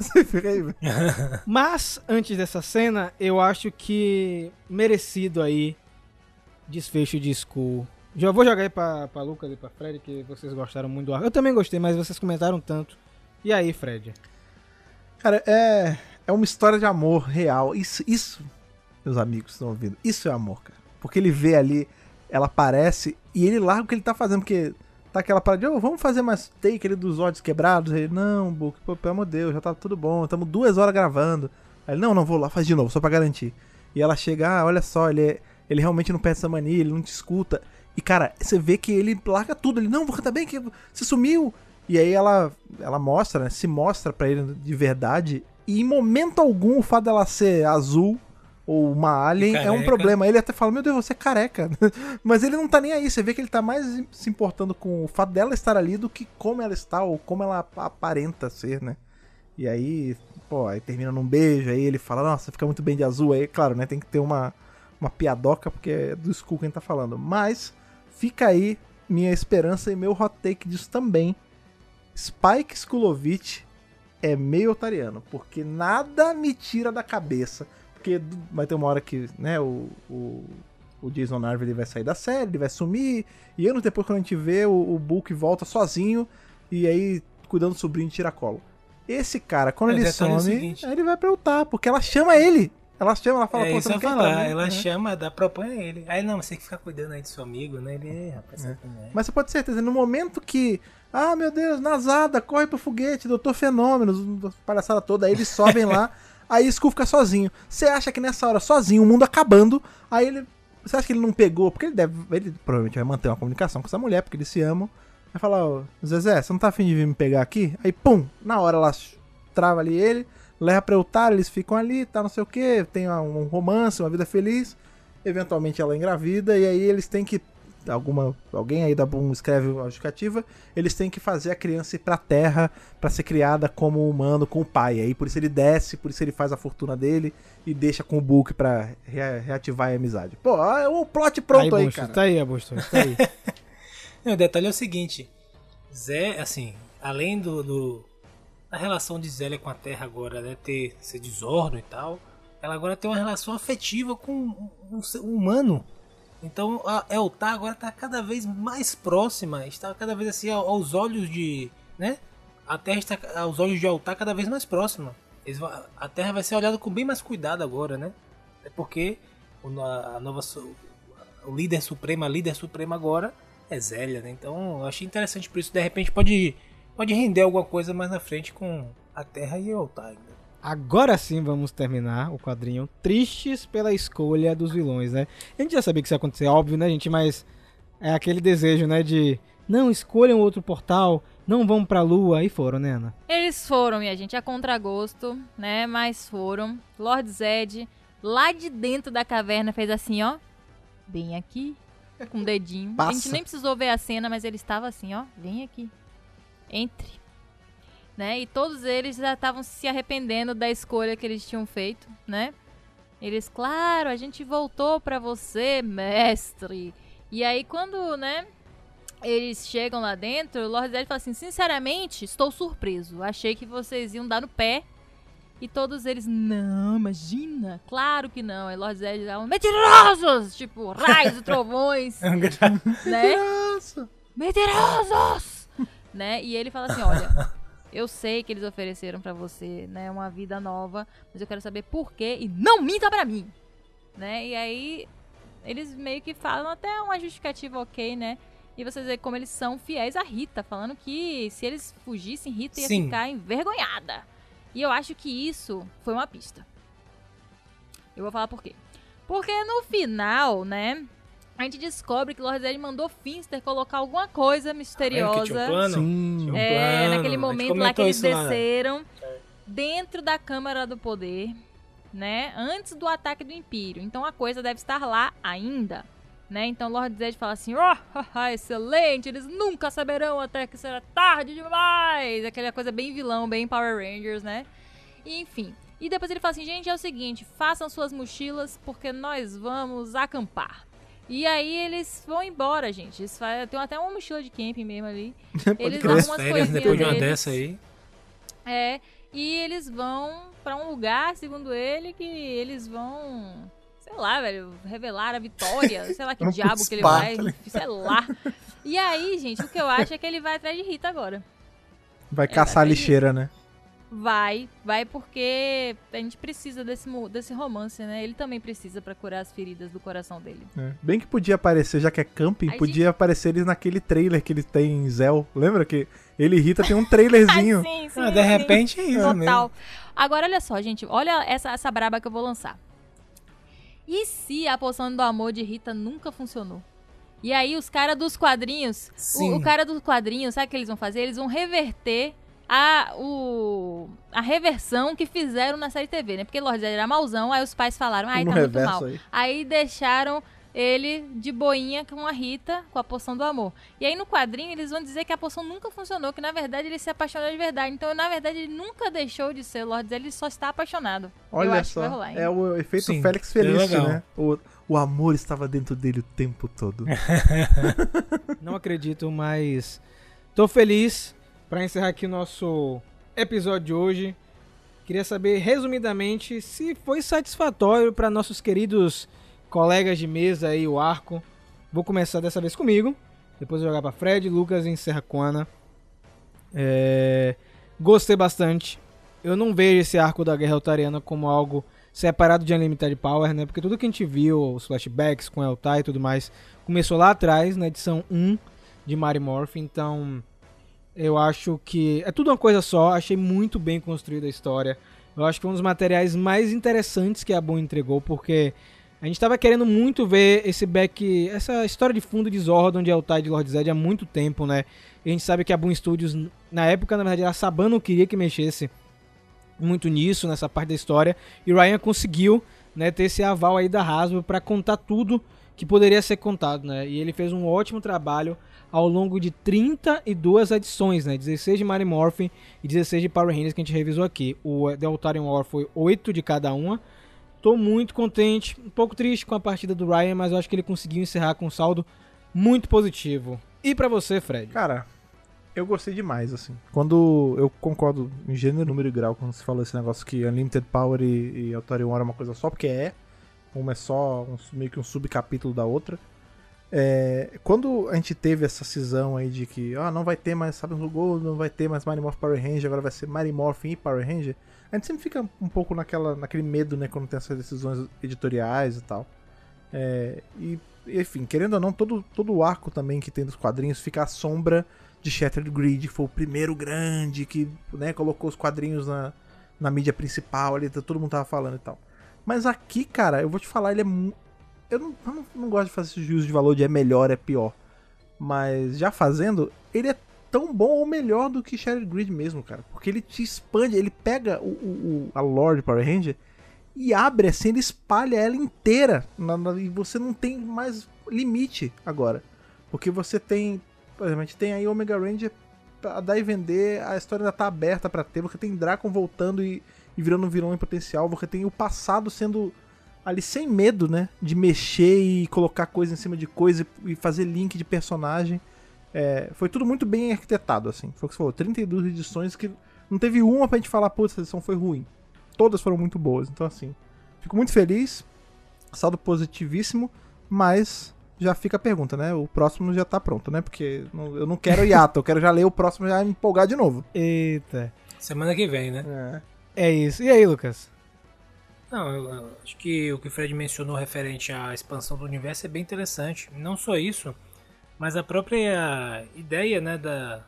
Mas, antes dessa cena, eu acho que merecido aí desfecho de Skull. Já vou jogar aí pra, pra Lucas e pra Fred, que vocês gostaram muito do arco. Eu também gostei, mas vocês comentaram tanto. E aí, Fred? Cara, é, é uma história de amor real. Isso, isso, meus amigos estão ouvindo, isso é amor, cara. Porque ele vê ali, ela aparece e ele larga o que ele tá fazendo, porque tá aquela parada de, ô, vamos fazer mais take ali dos olhos quebrados. Ele, não, Book, pelo amor de Deus, já tá tudo bom, estamos duas horas gravando. Aí ele, não, não, vou lá, faz de novo, só pra garantir. E ela chega, ah, olha só, ele, é- ele realmente não perde essa mania, ele não te escuta. E, cara, você vê que ele larga tudo. Ele, não, vou cantar bem, que você sumiu. E aí ela, ela mostra, né? Se mostra pra ele de verdade. E em momento algum o fato dela ser azul ou uma alien é um problema. Ele até fala, meu Deus, você é careca. Mas ele não tá nem aí. Você vê que ele tá mais se importando com o fato dela estar ali do que como ela está ou como ela ap- aparenta ser, né? E aí, pô, aí termina num beijo, aí ele fala, nossa, fica muito bem de azul. Aí, claro, né, tem que ter uma, uma piadoca, porque é do Skull quem tá falando. Mas, fica aí minha esperança e meu hot take disso também. Spike Skulovic é meio otariano, porque nada me tira da cabeça. Porque vai ter uma hora que, né, o, o, o Jason Narva ele vai sair da série, ele vai sumir, e anos depois, quando a gente vê, o, o Bulk volta sozinho, e aí cuidando do sobrinho de tiracolo. Esse cara, quando O ele detalhe é some, seguinte. ele vai pra porque ela chama ele. Ela chama, ela fala, é pô, você não quer falar. mim? Ela chama, dá, propõe a ele. Aí não, você tem que ficar cuidando aí do seu amigo, né? Ele, "É, rapaz, como é?" Mas você pode ter certeza, no momento que. Ah, meu Deus, Nazada, corre pro foguete, Doutor Fenômeno, palhaçada toda, aí eles sobem lá, aí Skull fica sozinho. Você acha que nessa hora, sozinho, o mundo acabando, aí ele. Você acha que ele não pegou? Porque ele deve. Ele provavelmente vai manter uma comunicação com essa mulher, porque eles se amam. Vai falar, ô, Zezé, você não tá afim de vir me pegar aqui? Aí, pum, na hora ela trava ali ele, leva pra Eutar, eles ficam ali, tá não sei o que, tem um romance, uma vida feliz. Eventualmente ela engravida, e aí eles têm que alguma alguém aí da Boom escreve uma justificativa, eles têm que fazer a criança ir pra terra pra ser criada como humano com o pai. Aí por isso ele desce, por isso ele faz a fortuna dele e deixa com o Book pra rea- reativar a amizade. Pô, é o plot pronto aí, Busto, cara. Tá aí, Busto, tá aí. Não, o detalhe é o seguinte: Zé, assim, além do, do- da relação de Zélia com a Terra agora, né, ter ser desordem e tal, ela agora tem uma relação afetiva com um, um ser humano. Então a Eltar agora está cada vez mais próxima, está cada vez assim ao- aos olhos de, né? A Terra está aos olhos de Eltar cada vez mais próxima. Eles a Terra vai ser olhada com bem mais cuidado agora, né? É porque a, nova o líder supremo, a líder suprema agora é Zélia, né? Então eu achei interessante por isso. De repente pode, pode render alguma coisa mais na frente com a Terra e o Altar ainda. Agora sim vamos terminar o quadrinho Tristes pela escolha dos vilões, né? A gente já sabia que isso ia acontecer, óbvio, né, gente? Mas é aquele desejo, né, de não escolham outro portal, não vão pra lua, e foram, né, Ana? Eles foram, minha gente, a contragosto, né? Mas foram. Lord Zed, lá de dentro da caverna, fez assim, ó. Bem aqui. Com o dedinho. A gente Passa. nem precisou ver a cena, mas ele estava assim, ó. Vem aqui. Entre. Né? E todos eles já estavam se arrependendo da escolha que eles tinham feito, né? Eles, claro, a gente voltou pra você, mestre. E aí, quando, né? eles chegam lá dentro, o Lord Zed fala assim: Sinceramente, estou surpreso. Achei que vocês iam dar no pé. E todos eles, não, imagina, claro que não. E Lord Zed dá um, mentirosos! Tipo, raios e trovões, né? Nossa. Mentirosos! né? E ele fala assim: Olha, eu sei que eles ofereceram pra você, né, uma vida nova, mas eu quero saber por quê e não minta pra mim, né? E aí eles meio que falam até uma justificativa ok, né? E vocês veem como eles são fiéis a Rita, falando que se eles fugissem, Rita ia Sim. ficar envergonhada. E eu acho que isso foi uma pista. Eu vou falar por quê. Porque no final, né, a gente descobre que Lord Zed mandou Finster colocar alguma coisa misteriosa. que tinha um plano? Sim. Tinha um É, naquele momento lá que eles isso lá. desceram dentro da Câmara do Poder, né? Antes do ataque do Império. Então a coisa deve estar lá ainda, né? Então Lord Zed fala assim: "Oh, haha, excelente, eles nunca saberão até que será tarde demais". Aquela coisa bem vilão, bem Power Rangers, né? E, enfim. E depois ele fala assim: "Gente, é o seguinte, façam suas mochilas porque nós vamos acampar". E aí eles vão embora, gente. Eles fa- tem até uma mochila de camping mesmo ali. Eles dão As umas férias depois de uma deles. dessa aí. É, e eles vão pra um lugar, segundo ele, que eles vão, sei lá, velho, revelar a vitória, sei lá que diabo que ele vai, ligado? sei lá. E aí, gente, o que eu acho é que ele vai atrás de Rita agora. Vai caçar a vai ter lixeira, né? Vai, vai porque a gente precisa desse, desse romance, né? Ele também precisa pra curar as feridas do coração dele. É. Bem que podia aparecer, já que é camping, Aí, podia aparecer eles naquele trailer que ele tem em Zell. Lembra que ele e Rita tem um trailerzinho. sim, sim, Ah, de sim. repente é isso Total. mesmo. Agora, olha só, gente. Olha essa, essa braba que eu vou lançar. E se a poção do amor de Rita nunca funcionou? E aí, os caras dos quadrinhos. O, o cara dos quadrinhos, sabe o que eles vão fazer? Eles vão reverter a, o, a reversão que fizeram na série TV, né? Porque Lord Zed era mauzão, aí os pais falaram, ai, No tá muito mal. aí. Aí deixaram ele de boinha com a Rita, com a poção do amor. E aí no quadrinho eles vão dizer que a poção nunca funcionou, que na verdade ele se apaixonou de verdade. Então, na verdade, ele nunca deixou de ser Lord Zed, ele só está apaixonado. Eu Olha só, rolar, é o efeito Sim, Félix é Feliz, né? O, o amor estava dentro dele o tempo todo. Não acredito, mas tô feliz para encerrar aqui o nosso episódio de hoje. Queria saber resumidamente se foi satisfatório para nossos queridos colegas de mesa aí o arco. Vou começar dessa vez comigo, depois eu jogar para Fred, Lucas e encerra com Ana. É, Gostei bastante. Eu não vejo esse arco da Guerra Altariana como algo separado de Unlimited Power, né? Porque tudo que a gente viu, os flashbacks com Eltai e tudo mais, começou lá atrás, na edição 1 de Mary Morph, então eu acho que é tudo uma coisa só, achei muito bem construída a história. Eu acho que é um dos materiais mais interessantes que a Boom entregou, porque a gente tava querendo muito ver esse back, essa história de fundo de Zordon, de Eltai e de Lord Zed há muito tempo, né? E a gente sabe que a Boom Studios, na época, na verdade, a Saban não queria que mexesse muito nisso, nessa parte da história. E Ryan conseguiu né, ter esse aval aí da Hasbro para contar tudo que poderia ser contado, né? E ele fez um ótimo trabalho ao longo de 32 edições, né? 16 de Mary Morphin e 16 de Power Rangers que a gente revisou aqui. O The Altarian War foi 8 de cada uma. Tô muito contente, um pouco triste com a partida do Ryan, mas eu acho que ele conseguiu encerrar com um saldo muito positivo. E pra você, Fred? Cara, eu gostei demais, assim. Quando eu concordo em gênero, número e grau, quando se fala esse negócio que Unlimited Power e, e Authority One é uma coisa só, porque é. Uma é só um, meio que um subcapítulo da outra. É, quando a gente teve essa cisão aí de que ah, não vai ter mais Sabe no Gold, não vai ter mais Mighty Morphin Power Ranger, agora vai ser Mighty Morphin e Power Ranger, a gente sempre fica um pouco naquela, naquele medo, né, quando tem essas decisões editoriais e tal. É, e, enfim, querendo ou não, todo, todo o arco também que tem dos quadrinhos fica à sombra de Shattered Grid, que foi o primeiro grande que né, colocou os quadrinhos na, na mídia principal, ali, todo mundo tava falando e tal. Mas aqui, cara, eu vou te falar, ele é. Eu não, eu não, gosto de fazer esse juízo de valor de é melhor, é pior. Mas já fazendo, ele é tão bom ou melhor do que Shattered Grid mesmo, cara. Porque ele te expande, ele pega o, o- o- a Lord Power Ranger e abre assim, ele espalha ela inteira. na- na- e você não tem mais limite agora. Porque você tem. Por exemplo, tem aí Omega Ranger a dar e vender, a história ainda tá aberta pra ter. Você tem Dracon voltando e, e virando um vilão em potencial. Você tem o passado sendo ali sem medo, né? De mexer e colocar coisa em cima de coisa e fazer link de personagem. É, foi tudo muito bem arquitetado, assim. Foi o que você falou, 32 edições que não teve uma pra gente falar, putz, essa edição foi ruim. Todas foram muito boas, então assim. Fico muito feliz, saldo positivíssimo, mas já fica a pergunta, né? O próximo já tá pronto, né? Porque eu não quero hiato, eu quero já ler o próximo e já me empolgar de novo. Eita. Semana que vem, né? É isso. E aí, Lucas? Não, eu, eu acho que o que o Fred mencionou referente à expansão do universo é bem interessante. Não só isso, mas a própria ideia, né, da,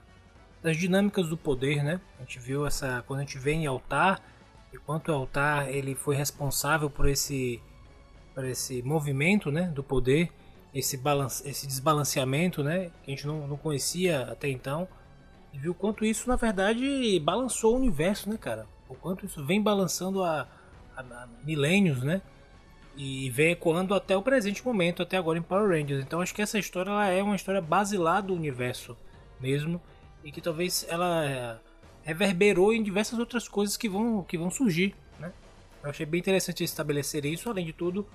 das dinâmicas do poder, né? A gente viu essa quando a gente vê em altar, e quanto o altar ele foi responsável por esse por esse movimento, né, do poder, esse balance, esse desbalanceamento, né, que a gente não, não conhecia até então. E viu quanto isso na verdade balançou o universo, né, cara? O quanto isso vem balançando a milênios, né? E vem ecoando até o presente momento, até agora em Power Rangers. Então acho que essa história ela é uma história basilar do universo mesmo e que talvez ela reverberou em diversas outras coisas que vão que vão surgir, né? Eu achei bem interessante estabelecer isso, além de tudo,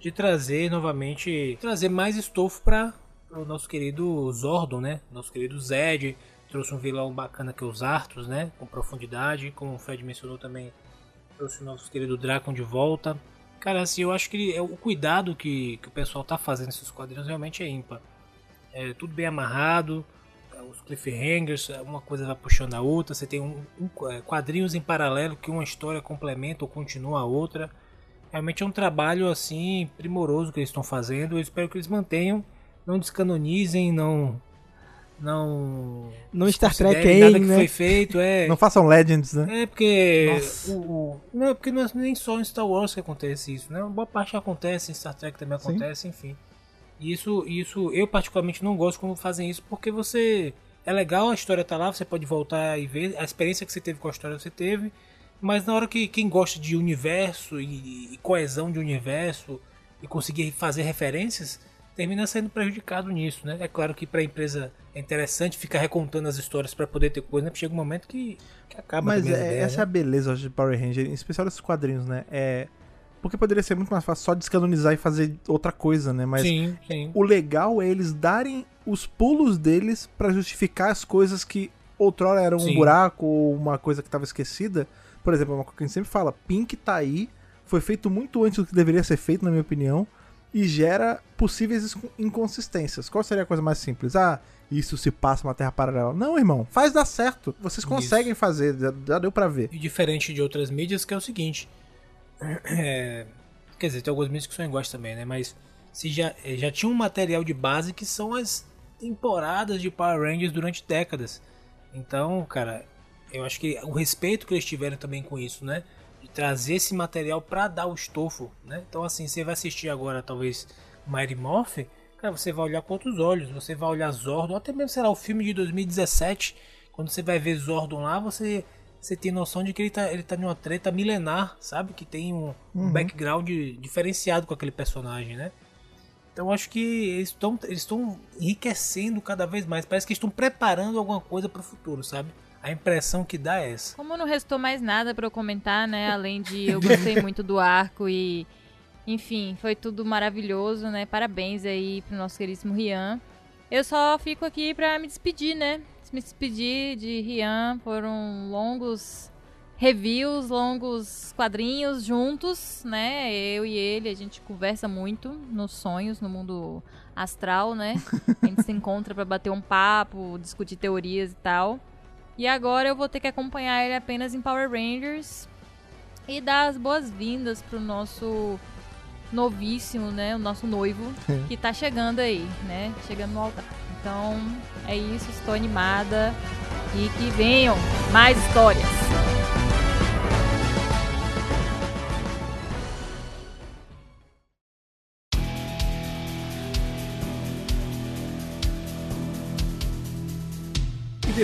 de trazer novamente trazer mais estofo para o nosso querido Zordon, né? Nosso querido Zed trouxe um vilão bacana que é os Arthurs, né? Com profundidade, como o Fred mencionou também trouxe o nosso querido Dracon de volta. Cara, assim, eu acho que é o cuidado que, que o pessoal tá fazendo nesses quadrinhos realmente é ímpar. É tudo bem amarrado, é, os cliffhangers, é, uma coisa vai puxando a outra, você tem um, um- quadrinhos em paralelo que uma história complementa ou continua a outra. Realmente é um trabalho assim primoroso que eles estão fazendo. Eu espero que eles mantenham, não descanonizem, não não Não Star Trek aí, nada que né? foi feito, é. Não façam Legends, né? É porque. Nossa. O, o- não é porque não é nem só em Star Wars que acontece isso, né? Uma boa parte acontece, em Star Trek também Sim. acontece, enfim. E isso, isso eu particularmente não gosto quando fazem isso, porque você é legal, a história tá lá, você pode voltar e ver. A experiência que você teve com a história você teve. Mas na hora que quem gosta de universo e, e coesão de universo e conseguir fazer referências, termina sendo prejudicado nisso, né? É claro que para a empresa é interessante ficar recontando as histórias para poder ter coisa, né? Porque chega um momento que, que acaba Mas é, ideias, essa é né? a beleza de Power Ranger, em especial esses quadrinhos, né? É, porque poderia ser muito mais fácil só descanonizar e fazer outra coisa, né? Mas Sim, sim. o legal é eles darem os pulos deles pra justificar as coisas que outrora eram um Sim. buraco ou uma coisa que tava esquecida. Por exemplo, é uma coisa que a gente sempre fala, Pink tá aí, foi feito muito antes do que deveria ser feito, na minha opinião, e gera possíveis incon- inconsistências. Qual seria a coisa mais simples? Ah, isso se passa uma terra paralela. Não, irmão, faz dar certo. Vocês conseguem fazer, já, deu pra ver. E diferente de outras mídias, que é o seguinte. é, quer dizer, tem algumas mídias que são iguais também, né? Mas se já, eh, já tinha um material de base que são as temporadas de Power Rangers durante décadas. Então, cara, eu acho que o respeito que eles tiveram também com isso, né? Trazer esse material pra dar o estofo, né? Então, assim, você vai assistir agora, talvez, Mighty Morphin, cara, você vai olhar com outros olhos. Você vai olhar Zordon, até mesmo, sei lá, o filme de 2017, quando você vai ver Zordon lá, você, você tem noção de que ele tá, ele tá numa treta milenar, sabe? Que tem um, um background diferenciado com aquele personagem, né? Então acho que eles estão eles estão enriquecendo cada vez mais. Parece que estão preparando alguma coisa para o futuro, sabe? A impressão que dá é essa. Como não restou mais nada pra eu comentar, né? Além de eu gostei muito do arco e. Enfim, foi tudo maravilhoso, né? Parabéns aí pro nosso queridíssimo Rian. Eu só fico aqui pra me despedir, né? Me despedir de Rian. Foram longos reviews, longos quadrinhos juntos, né? Eu e ele, a gente conversa muito nos sonhos, no mundo astral, né? A gente se encontra pra bater um papo, discutir teorias e tal. E agora eu vou ter que acompanhar ele apenas em Power Rangers e dar as boas-vindas pro nosso novíssimo, né? O nosso noivo, que tá chegando aí, né? Chegando no altar. Então, é isso, estou animada. E que venham mais histórias.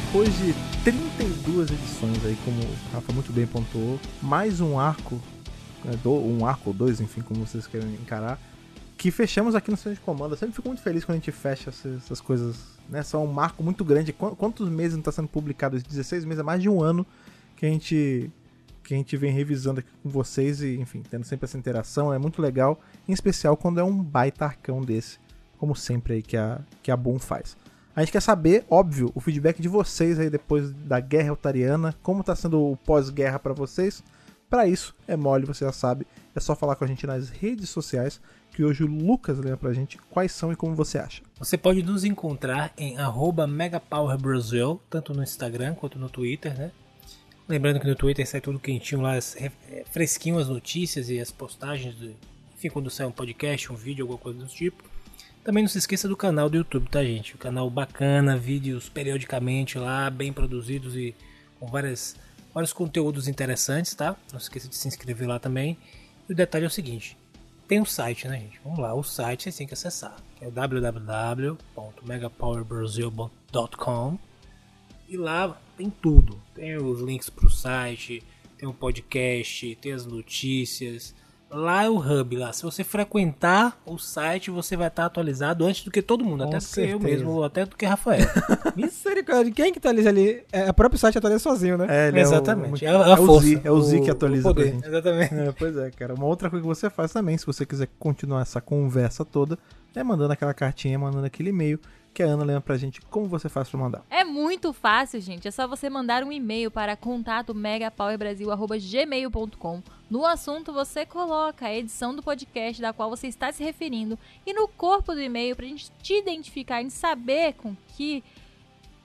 Depois de 32 edições aí, como o Rafa muito bem pontuou, mais um arco, né, um arco ou dois, enfim, como vocês querem encarar, que fechamos aqui no centro de comando. Eu sempre fico muito feliz quando a gente fecha essas, coisas, né? São um marco muito grande. Qu- Quantos meses não está sendo publicado? isso? 16 meses, é mais de um ano que a gente que a gente vem revisando aqui com vocês e, enfim, tendo sempre essa interação. É muito legal, em especial quando é um baita arcão desse, como sempre aí que a, que a Boom faz. A gente quer saber, óbvio, o feedback de vocês aí depois da guerra altariana, como tá sendo o pós-guerra pra vocês. Pra isso, é mole, você já sabe, é só falar com a gente nas redes sociais, que hoje o Lucas lembra pra gente quais são e como você acha. Você pode nos encontrar em MegaPowerBrasil, tanto no Instagram quanto no Twitter, né? Lembrando que no Twitter sai tudo quentinho lá, é, fresquinho as notícias e as postagens, enfim, quando sai um podcast, um vídeo, alguma coisa do tipo. Também não se esqueça do canal do YouTube, tá, gente? O canal bacana, vídeos periodicamente lá, bem produzidos e com várias, vários conteúdos interessantes, tá? Não se esqueça de se inscrever lá também. E o detalhe é o seguinte: tem um site, né, gente? Vamos lá, o site vocês têm que acessar, que é o www.megapowerbrasil.com e lá tem tudo. Tem os links pro site, tem o podcast, tem as notícias. Lá é o hub lá. Se você frequentar o site, você vai estar atualizado antes do que todo mundo, Com até do que eu certeza. mesmo, ou até do que Rafael. Misericórdia, quem que atualiza ali? É, o próprio site atualiza sozinho, né? É, ele é o- Exatamente. É, É, a, o força. Z, é o Z que atualiza o poder. pra gente. Exatamente. É, pois é, cara. Uma outra coisa que você faz também, se você quiser continuar essa conversa toda, é mandando aquela cartinha, mandando aquele e-mail, que a Ana lembra pra gente como você faz pra mandar. É muito fácil, gente. É só você mandar um e-mail para contato megapowerbrasil.gmail.com. No assunto, você coloca a edição do podcast da qual você está se referindo e no corpo do e-mail, para a gente te identificar, a gente saber com que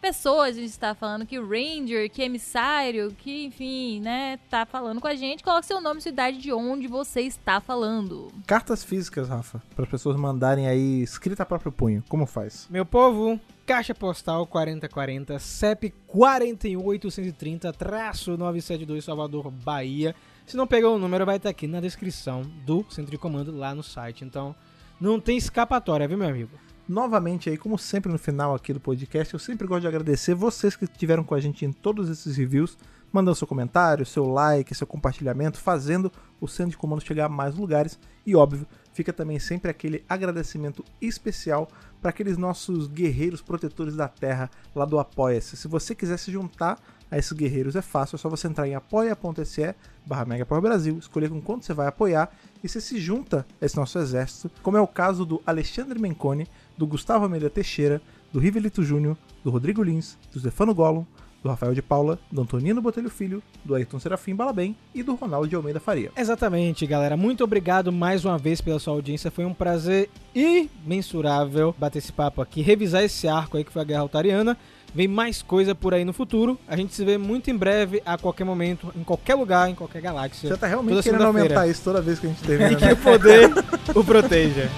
pessoas a gente está falando, que Ranger, que emissário, que enfim, né, tá falando com a gente. Coloque seu nome e sua idade de onde você está falando. Cartas físicas, Rafa, para as pessoas mandarem aí escrita a próprio punho. Como faz? Meu povo, Caixa Postal 4040, CEP 41830, traço 972, Salvador, Bahia. Se não pegou o número, vai estar aqui na descrição do centro de comando lá no site. Então, não tem escapatória, viu, meu amigo? Novamente aí, como sempre no final aqui do podcast, eu sempre gosto de agradecer vocês que estiveram com a gente em todos esses reviews, mandando seu comentário, seu like, seu compartilhamento, fazendo o Centro de Comando chegar a mais lugares e, óbvio, fica também sempre aquele agradecimento especial para aqueles nossos guerreiros protetores da terra lá do Apoia-se. Se você quiser se juntar a esses guerreiros é fácil, é só você entrar em apoia.se barra Brasil, escolher com quanto você vai apoiar e você se junta a esse nosso exército, como é o caso do Alexandre Menconi, do Gustavo Almeida Teixeira, do Rivelito Júnior, do Rodrigo Lins, do Stefano Gollum, do Rafael de Paula, do Antonino Botelho Filho, do Ayrton Serafim Balabem e do Ronaldo de Almeida Faria. Exatamente, galera. Muito obrigado mais uma vez pela sua audiência. Foi um prazer imensurável bater esse papo aqui, revisar esse arco aí que foi a Guerra Altariana. Vem mais coisa por aí no futuro. A gente se vê muito em breve, a qualquer momento, em qualquer lugar, em qualquer galáxia. Você tá realmente querendo aumentar isso toda vez que a gente termina. e que o poder o proteja.